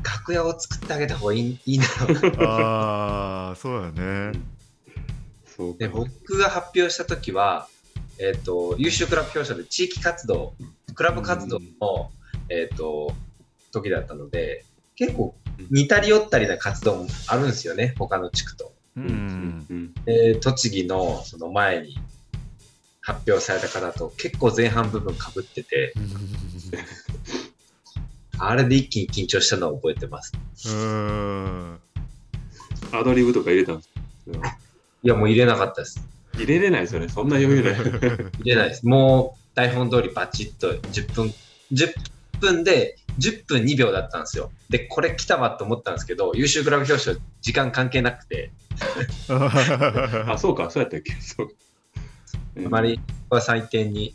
楽屋を作ってあげた方がいいいいんだろうな。*laughs* ああそうだね。でか。僕が発表した時は、えっと優秀クラブ表彰で地域活動クラブ活動の、えっと時だったので結構似たり寄ったりな活動もあるんですよね他の地区と。ううん栃木のその前に発表された方と結構前半部分かぶっててあれで一気に緊張したのを覚えてます。うん。アドリブとか入れたんですか？いやもう入れなかったです。入れれないですよね、そんな余裕ない。入れないです。もう台本通りバチッと10分、10分で10分2秒だったんですよ。で、これ来たわと思ったんですけど、優秀クラブ表彰時間関係なくて、あ、*laughs* そうか、そうやったっけ？そうあまりは採点に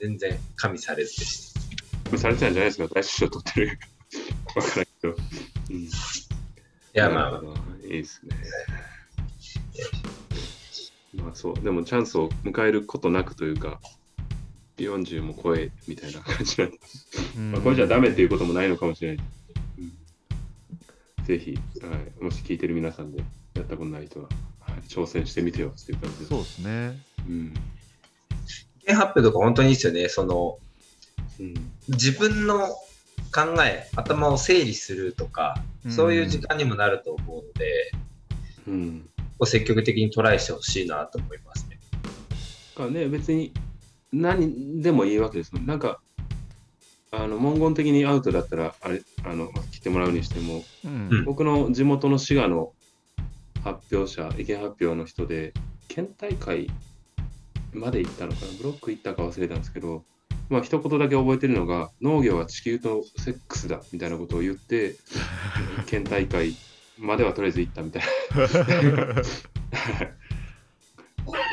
全然加味されずでしされてたんじゃないですか、大師匠取ってる。*laughs* わからんけど。うん。いや、まあ、まあいいですね。まあそう、でもチャンスを迎えることなくというか、40も超えみたいな感じなんで、まあ、これじゃダメっていうこともないのかもしれない。うんぜひ、はい、もし聞いてる皆さんでやったことない人は、はい、挑戦してみてよっていう感じです。そうですね。うん意見発表とか本当にいいですよね。その、うん自分の考え、頭を整理するとか、そういう時間にもなると思うので、うんこう積極的にトライしてほしいなと思いますね。かね、別に何でもいいわけですもん。なんか、あの文言的にアウトだったら、あれ、あの、来てもらうにしても、うんうん僕の地元の滋賀の発表者、意見発表の人で、県大会まで行ったのかな、ブロック行ったか忘れたんですけど、まあ一言だけ覚えてるのが、農業は地球とセックスだみたいなことを言って、*laughs* 県大会まではとりあえず行ったみたいな。*laughs* *laughs*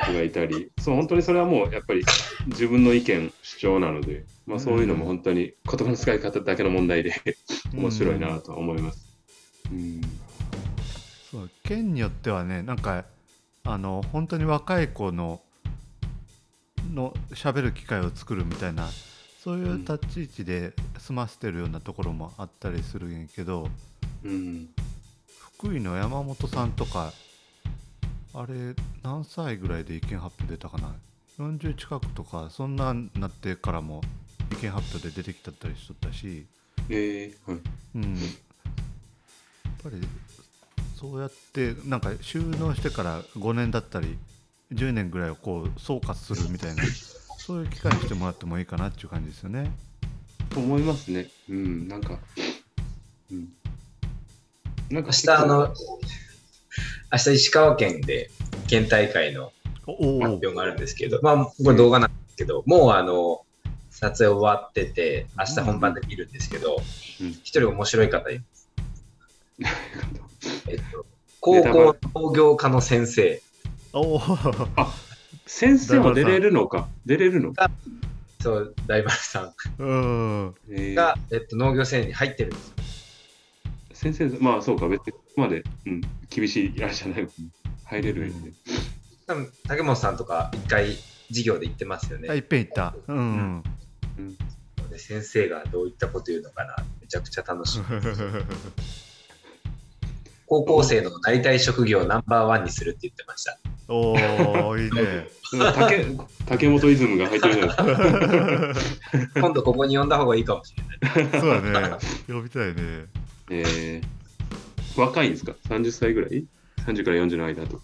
人がいたり、そう本当にそれはもうやっぱり自分の意見、主張なので、まあ、そういうのも本当に言葉の使い方だけの問題で面白いなとは思います。うん。そう県によってはねなんかあの本当に若い子のの喋る機会を作るみたいなそういう立ち位置で済ませてるようなところもあったりするんやけどうん。福井の山本さんとかあれ何歳ぐらいで意見発表出たかな？40近くとかそんなんなってからも意見金発表で出てきたったりしとったし、えーはい、うん、やっぱりそうやってなんか収納してから5年だったり10年ぐらいをこう総括するみたいなそういう機会にしてもらってもいいかなっていう感じですよね。と思いますね。うん、なんか、うん。なんか明日、あの、明日石川県で県大会のおお発表があるんですけど、まあ、これ動画なんですけど、もうあの、撮影終わってて、明日本番で見るんですけど、うん。一人面白い方います。えっと、高校農業科の先生。おお先生も出れるのか？出れるのそう、大丸さうん。えー。んが、えっと、農業青年に入ってるんですよ。先生、まあそうか、別にここまで、うん、厳しいあれじゃない入れるよね。多分竹本さんとか一回授業で言ってますよね。あいっぺん行った。うん、で先生がどういったこと言うのかなめちゃくちゃ楽しい。*laughs* 高校生のなりたい職業をナンバーワンにするって言ってました。おおいいね。竹竹本イズムが入ってるじゃないですか。*laughs* 今度ここに呼んだ方がいいかもしれない。そうだね。呼びたいね。えー、若いんですか ?30 歳ぐらい ?30 から40の間と。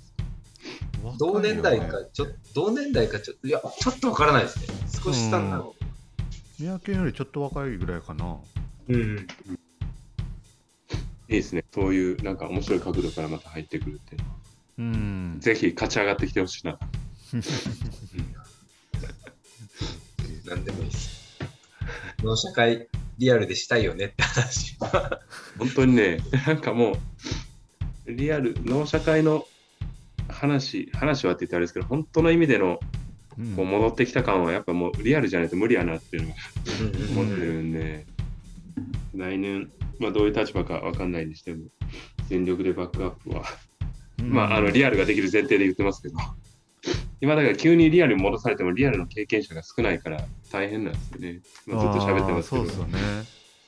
同年代かちょ同年代かちょっと、いや、ちょっとわからないですね。少し下なの。三宅よりちょっと若いぐらいかな。うん。いいですね。そういうなんか面白い角度からまた入ってくるっていうのは。うん。ぜひ勝ち上がってきてほしいな。*laughs* なんでもいいです。農社会リアルでしたいよねって話。本当にね、なんかもう、リアル、農社会の話、話はって言ったらあれですけど、本当の意味でのうん。こう戻ってきた感は、やっぱもうリアルじゃないと無理やなっていうのがうん思ってるんで、来年、まあどういう立場かわかんないにしても、全力でバックアップは、まああのリアルができる前提で言ってますけど、今だから急にリアルに戻されてもリアルの経験者が少ないから大変なんですよね。まあ、ずっと喋ってますけど。そうですよね。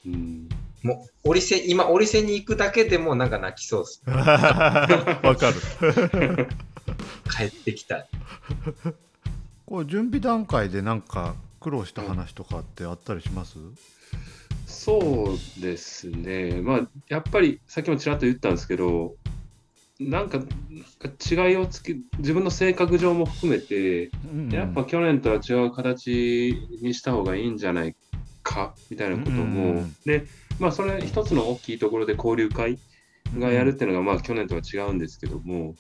うんもう、折り線、今、折り線に行くだけでもなんか泣きそうです。*laughs* わかる。*laughs* 帰ってきた。*laughs* こう準備段階でなんか苦労した話とかってあったりします？そうですね、まあ、やっぱりさっきもちらっと言ったんですけど、なんか違いをつけ、自分の性格上も含めて、うんやっぱ去年とは違う形にした方がいいんじゃないかみたいなことも、うんで、まあ、それ一つの大きいところで交流会がやるっていうのが、まあ、去年とは違うんですけども、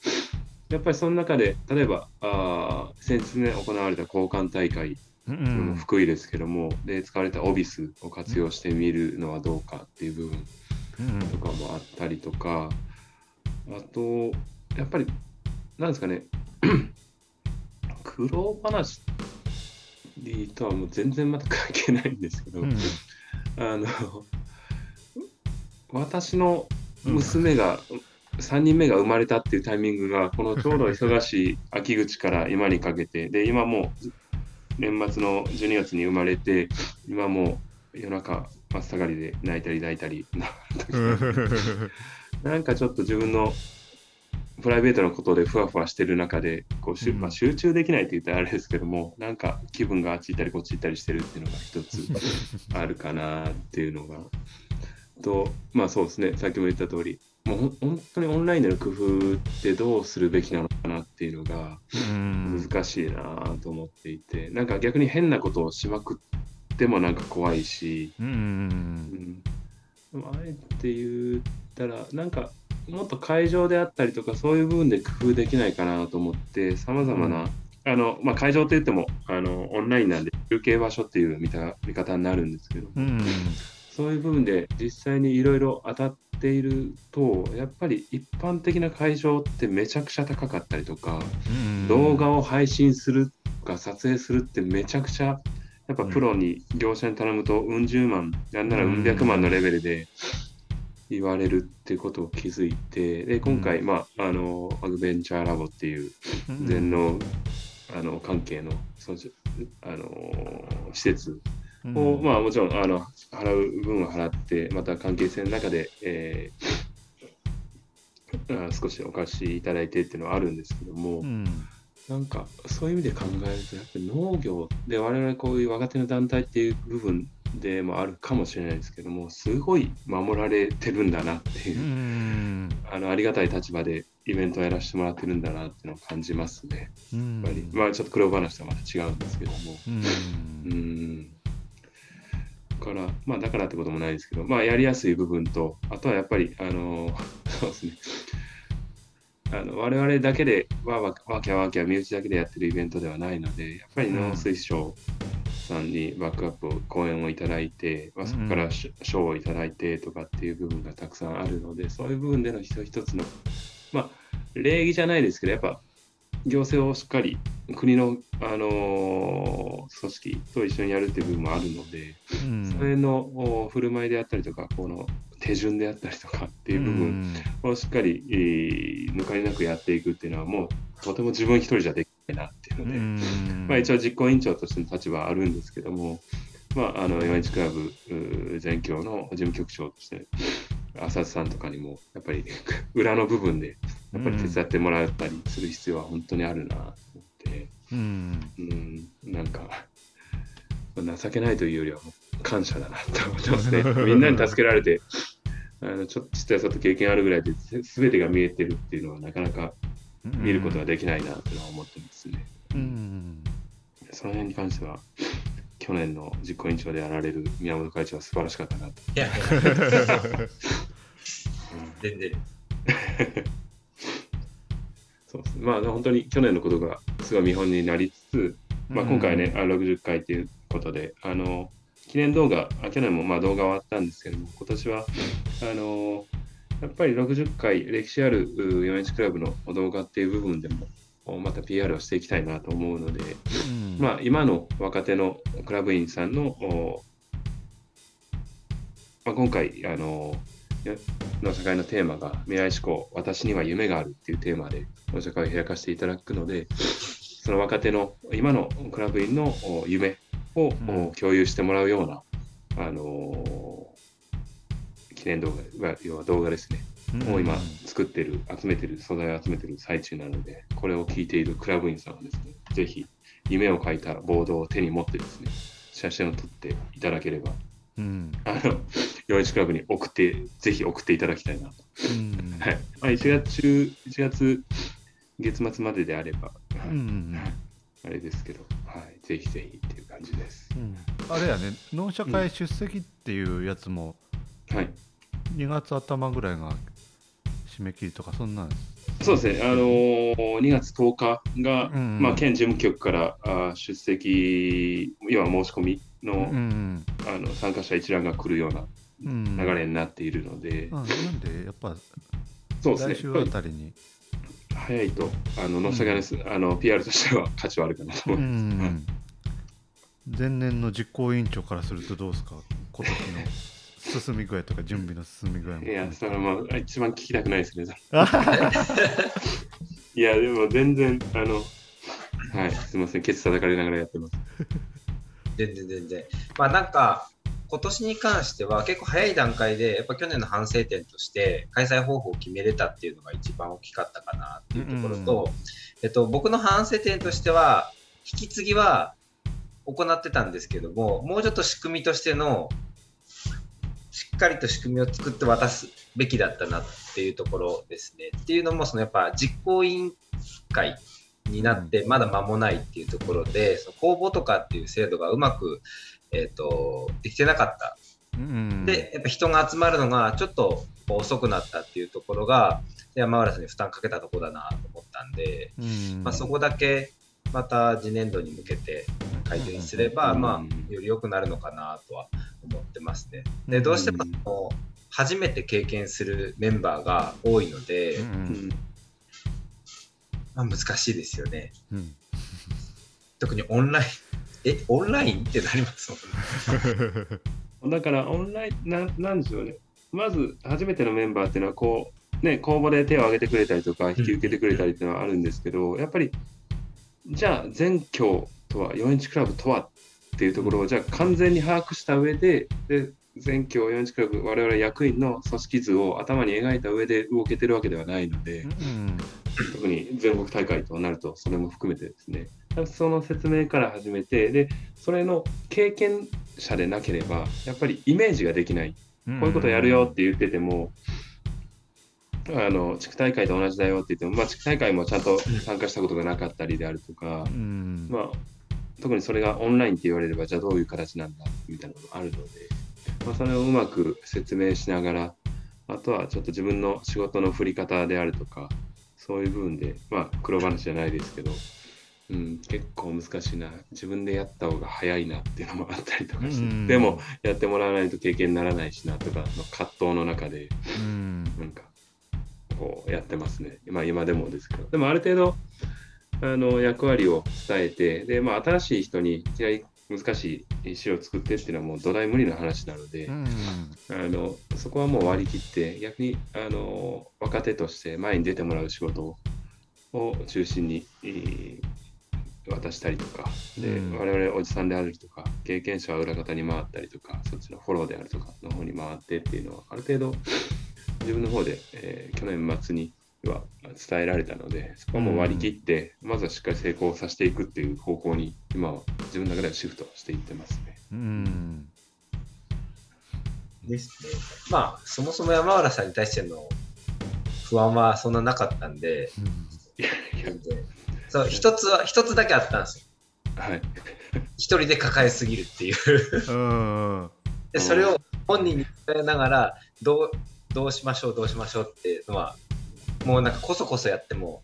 やっぱりその中で、例えば、あー先日ね、行われた交換大会うん福井ですけども、で使われたオビスを活用してみるのはどうかっていう部分うん。とかもあったりとか、あと、やっぱり、なんですかね、*clears throat* 苦労話とはもう全然また関係ないんですけど、うん。あの、私の娘が、3人目が生まれたっていうタイミングが、このちょうど忙しい秋口から今にかけて、で、今もう年末の12月に生まれて、今もう夜中真っ盛りで泣いたり泣いたり、*laughs* なんかちょっと自分のプライベートのことでふわふわしてる中でこうしゅ、うん。まあ、集中できないって言ったらあれですけども、なんか気分があっち行ったりこっち行ったりしてるっていうのが一つあるかなっていうのが。と、まあそうですね、さっきも言った通り、もう本当にオンラインでの工夫ってどうするべきなのかなっていうのがうん。難しいなと思っていて、なんか逆に変なことをしまくってもなんか怖いし、うんうんあえて言ったら、なんかもっと会場であったりとか、そういう部分で工夫できないかなと思って、さまざまな、あのまあ、会場って言ってもあのオンラインなんで、中継場所っていう見た見方になるんですけど、うんそういう部分で実際にいろいろ当たっていると、やっぱり一般的な会場ってめちゃくちゃ高かったりとか、うん動画を配信するとか撮影するってめちゃくちゃやっぱプロに業者に頼むとうん十万なんならうん百万のレベルで言われるっていうことを気づいてで今回、うん。まあ、あのアグベンチャーラボっていううん。全農あの関係のそのあの施設うん。を、まあ、もちろんあの払う分は払ってまた関係性の中で、えーあ少しお貸しいただいてっていうのはあるんですけども、うん。なんかそういう意味で考えるとやっぱり農業で我々こういう若手の団体っていう部分でもあるかもしれないですけどもすごい守られてるんだなっていう。う、んあのありがたい立場でイベントをやらせてもらってるんだなっていうのを感じますね。うん。やっぱり。まあちょっと苦労話とはまた違うんですけども。うんうんだから、まあ、だからってこともないですけど、まあ、やりやすい部分と、あとはやっぱり、あの *laughs* そうですね、あの我々だけでわーわーわーキャわーキャ身内だけでやってるイベントではないので、やっぱり農水省さんにバックアップを、講演をいただいて、まあ、そこからし賞をいただいてとかっていう部分がたくさんあるので、そういう部分での一つ一つの、まあ、礼儀じゃないですけど、やっぱ行政をしっかり国の、あの組織と一緒にやるっていう部分もあるので、うん。それのお振る舞いであったりとか、この手順であったりとかっていう部分をしっかり、えー抜かりなくやっていくっていうのは、もうとても自分一人じゃできないなっていうので、うん。まあ、一応実行委員長としての立場はあるんですけども、まあ、あの、4インチクラブ全協の事務局長として、浅津さんとかにも、やっぱり *laughs* 裏の部分で、やっぱり手伝ってもらったりする必要は本当にあるなと思って、うん。うん、なんか、情けないというよりは感謝だなと思ってますね。*laughs* みんなに助けられて、あのちょっとちっちゃいと経験あるぐらいで、すべてが見えてるっていうのはなかなか見ることができないなとは思ってますね。うんその辺に関しては、去年の実行委員長でやられる宮本会長は素晴らしかったなと。いや、全然。*laughs* そうですね。まあ本当に去年のことがすごい見本になりつつ、まあ、今回ね、あ60回ということで、あの記念動画、あ去年もまあ動画はあったんですけども、今年はあのやっぱり60回歴史あるう 4H クラブの動画っていう部分でも、また PR をしていきたいなと思うので、うん。まあ、今の若手のクラブ員さんの、おまあ、今回あのやの社会のテーマが未来志向私には夢があるっていうテーマでの社会を開かせていただくのでその若手の今のクラブ員のお夢を、うん。お共有してもらうような、あの記念動画要は動画ですねを今作ってる、集めてる、素材を集めてる最中なので、これを聞いているクラブ員さんはですね、ぜひ夢を描いたボードを手に持ってですね、写真を撮っていただければ、うんあの、41クラブに送って、ぜひ送っていただきたいなと。うんはい。まあ、1月中、1月月末までであれば、はいうんあれですけど、はい。ぜひぜひっていう感じです。うんあれやね納社会出席っていうやつもはい。2月頭ぐらいが締め切りとかそんなんそうですね、あのー2月10日が、うんまあ、県事務局からあー出席、要は申し込みの,、うんあの参加者一覧が来るようなうん流れになっているので、うんなんで？やっぱそうですね、来週あたりに。り早いと、あの、のし上がりです、あの、PR としては価値はあるかなとう思います。ん。前年の実行委員長からするとどうですか？今年の進み具合とか準備の進み具合もいや、それはまあ、一番聞きたくないですね。*laughs* いや、でも全然、あの、はい、すみません、ケツ叩かれながらやってます。全然全然。まあなんか、今年に関しては結構早い段階で、やっぱ去年の反省点として、開催方法を決めれたっていうのが一番大きかったかなっていうところと、えっと、僕の反省点としては、引き継ぎは行ってたんですけども、もうちょっと仕組みとしての、しっかりと仕組みを作って渡すべきだったなっていうところですね。っていうのも、そのやっぱ実行委員会になってまだ間もないっていうところで、その公募とかっていう制度がうまく、えっとできてなかった。うん。で、やっぱ人が集まるのがちょっと遅くなったっていうところが、山浦さんに負担かけたところだなと思ったんで、うん。まあ、そこだけまた次年度に向けて改善すれば、うんまあ、より良くなるのかなとは思ってますね。で、どうしてもあの初めて経験するメンバーが多いので、まあ、難しいですよね。うん特にオンライン、え、オンラインってなりますもんね。*laughs* だから、オンライン、なんなんでしょうね。まず、初めてのメンバーっていうのは、こう、ね、公募で手を挙げてくれたりとか、引き受けてくれたりっていうのはあるんですけど、やっぱり、じゃあ、全教とは、4インチクラブとはっていうところを、じゃあ、完全に把握した上で、で全教4インチクラブ、我々役員の組織図を頭に描いた上で動けてるわけではないので、うん特に全国大会となると、それも含めてですね、その説明から始めて、で、それの経験者でなければ、やっぱりイメージができない。こういうことやるよって言ってても、あの地区大会と同じだよって言っても、まあ、地区大会もちゃんと参加したことがなかったりであるとか、うん。まあ、特にそれがオンラインって言われれば、じゃあどういう形なんだみたいなのがあるので、まあ、それをうまく説明しながら、あとはちょっと自分の仕事の振り方であるとか、そういう部分で、まあ、黒話じゃないですけど、うん、結構難しいな、自分でやった方が早いなっていうのもあったりとかして、うん。でも、やってもらわないと経験にならないしなとかの葛藤の中で、うん。なんか、こうやってますね。まあ今でもですけど。でもある程度、あの役割を伝えて、で、まあ新しい人にいきなり難しい石を作ってっていうのはもう土台無理な話なので、うんあのそこはもう割り切って、逆にあの若手として前に出てもらう仕事を中心に、えー渡したりとか、でうん我々おじさんであるとか、経験者は裏方に回ったりとか、そっちのフォローであるとかの方に回ってっていうのは、ある程度自分の方で、えー去年末には伝えられたので、そこはもう割り切って、まずはしっかり成功させていくっていう方向に、今は自分の中ではシフトしていってますね。うんですね。まあ、そもそも山原さんに対しての不安はそんななかったんで、いやいや、そう、一つは、一つだけあったんですよ。はい。一人で抱えすぎるっていう。うんで、それを本人に伝えながら、どう、どうしましょう、どうしましょうっていうのは、もうなんかこそこそやっても、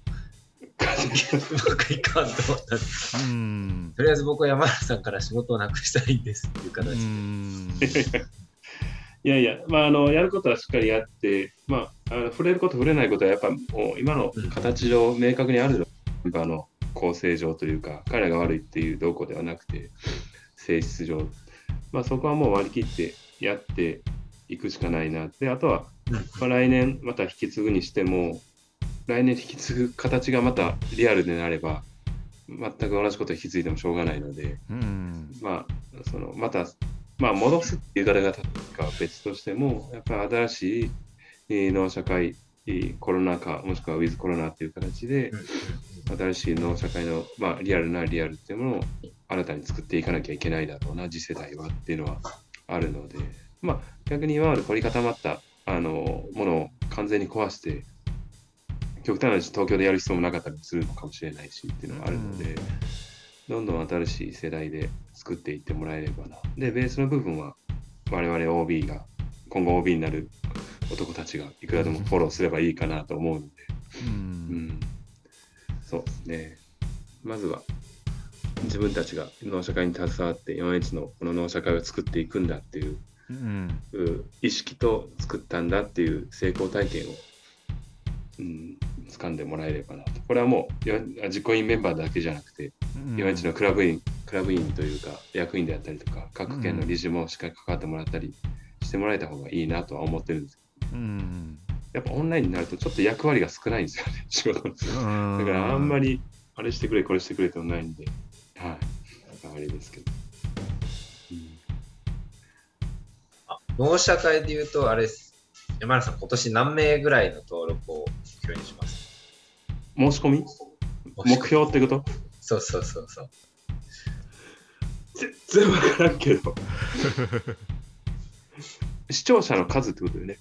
うまくいかんと。思ったんでとりあえず僕は山原さんから仕事をなくしたいんですっていうう形で。ん。いやいや、まあ、あのやることはしっかりやって、まあ、あの触れること、触れないことは、やっぱもう今の形上、明確にあるの、メンバーの構成上というか、彼らが悪いっていう動向ではなくて、性質上、まあ、そこはもう割り切ってやっていくしかないな。で、あとは、まあ、来年また引き継ぐにしても、来年引き継ぐ形がまたリアルでなれば、全く同じことを引き継いでもしょうがないので、うん。まあ、そのまた、まあ、戻すっていう言い方が別としても、やっぱり新しいえー農社会、えーコロナ禍、もしくはウィズコロナっていう形で、新しい農社会の、まあ、リアルなリアルっていうものを新たに作っていかなきゃいけないだろうな、次世代はっていうのはあるので、まあ、逆に今まで凝り固まったあのものを完全に壊して、極端な話、東京でやる必要もなかったりするのかもしれないしっていうのがあるので、どんどん新しい世代で作っていってもらえればな。で、ベースの部分は我々 OB が、今後 OB になる男たちがいくらでもフォローすればいいかなと思うので、ううん。ん、そうですね。まずは自分たちが農社会に携わって 4H のこの農社会を作っていくんだっていううん。意識と作ったん。だっていう成功体験を、うん、掴ん。でもらえればなと。これはもうよ実行委員メンバーだけじゃなくて、4H のクラブ員、クラブ員というか役員であったりとか、各県の理事もしっかり関わってもらったりしてもらえた方がいいなとは思ってるん。ですけどうん。やっぱオンラインになるとちょっと役割が少ないん。ですよね、仕事の。だからあん。まりあれしてくれ、これしてくれってもないん。で、はい。あれですけど。農社会で言うと、あれです。山原さん、今年何名ぐらいの登録を目標にします？申し込み？目標ってこと？そうそうそうそう。全然わからんけど。*laughs* 視聴者の数ってことだよね。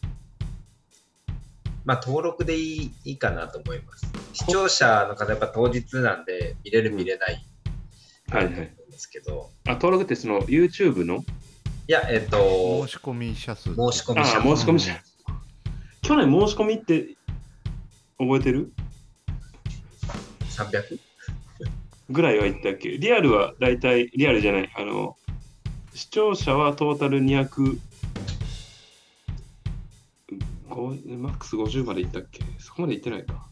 まあ、登録でいいいいかなと思います。視聴者の方、やっぱ当日なんで、見れる、見れないはいはい。んですけど、あ、登録ってその YouTube のいや、えっ、と申、し込み者数。申し込あみ者。申し込み者。去年申し込みって覚えてる？300? ぐらいは言ったっけ？リアルは大体、リアルじゃない、あの、視聴者はトータル200、ごマックス50までいったっけ？そこまでいってないか。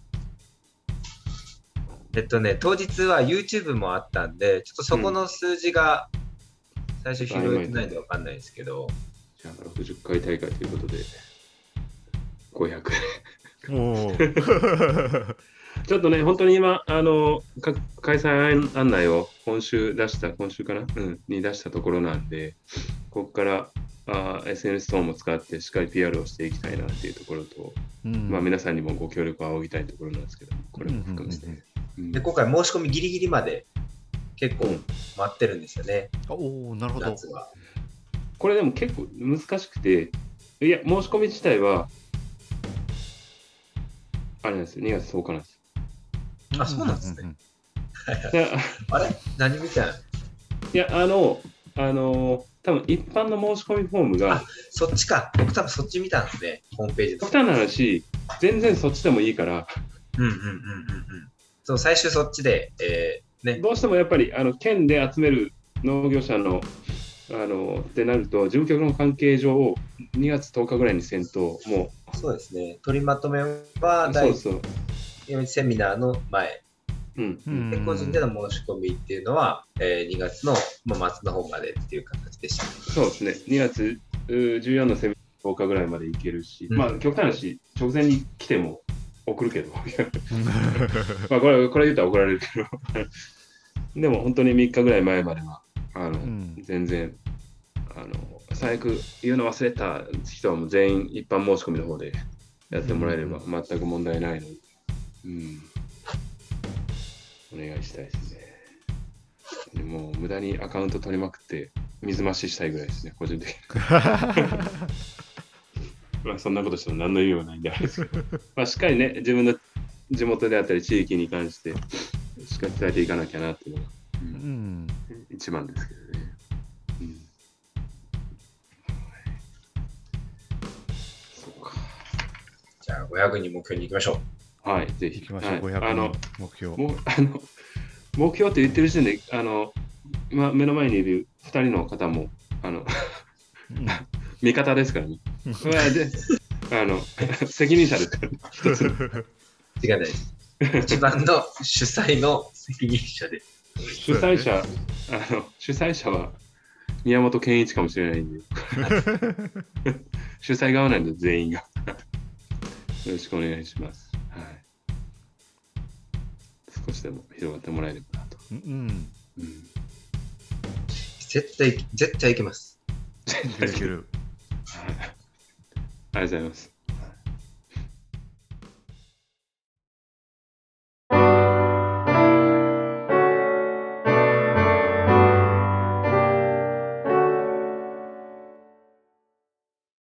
えっとね、当日は YouTube もあったんで、ちょっとそこの数字が最初拾えてないんでわかんないですけど、じゃあ60回大会ということで、500。おー。*laughs* ちょっとね、本当に今、あの、か開催案内を今週出した、今週かな？うん、に出したところなんで、ここからあー SNS 等も使ってしっかり PR をしていきたいなっていうところと、うん。まあ、皆さんにもご協力を仰ぎたいところなんですけど、これも含めて。うんうん。うん。で今回申し込みギリギリまで結構待ってるんですよね、おおなるほど。これでも結構難しくて、いや、申し込み自体は、あれなんですよ、2月10日なんです。あそうなんですねあれ？何みたいな？いやあの、あの、多分一般の申し込みフォームが、そっちか。僕多分そっち見たんですね。ホームページで極。端な話、全然そっちでもいいから、うんうんうんうんうん。そう、最終そっちで、えー、ね。どうしてもやっぱりあの県で集める農業者のあのってなると、事務局の関係上、2月10日ぐらいにせんと、もそうですね。取りまとめはう、そ第うそう、4セミナーの前。うん、うんで個人での申し込みっていうのは、えー、2月の、まあ、末の方までっていう形でした、ね。そうですね、2月うー14のセミナー10日ぐらいまで行けるし、うんまあ、極端な話、直前に来ても送るけど、*laughs* まあこれこれ言ったら怒られるけど、でも本当に3日ぐらい前までは、あのうん。全然、あの最悪言うの忘れた人はもう全員一般申し込みの方でやってもらえれば全く問題ないので、うん、お願いしたいですね。でもう無駄にアカウント取りまくって水増ししたいぐらいですね、個人的に。*laughs* まあそんなことしても何の意味もないんであれですけど、まあしっかりね、自分の地元であったり地域に関してしっかり伝えていかなきゃなっていうのが、ううんん一番ですけどね。うんそうか。じゃあ、500人目標に行きましょはい、ぜひ。行きましょう、はい500あの人目標もうあの *laughs* 目標って言ってる時点で、あの今目の前にいる2人の方もあのうん *laughs* 味方ですからね。まあであの *laughs* 責任者ですからね。違いないです。一番の主催の責任者で。主催者、あの主催者は宮本健一かもしれないんで、*laughs* 主催側なんで全員が。よろしくお願いします。はい。少しでも広がってもらえればなと。うんうん絶対、絶対行きます。いけるいけるはいありがとうございます。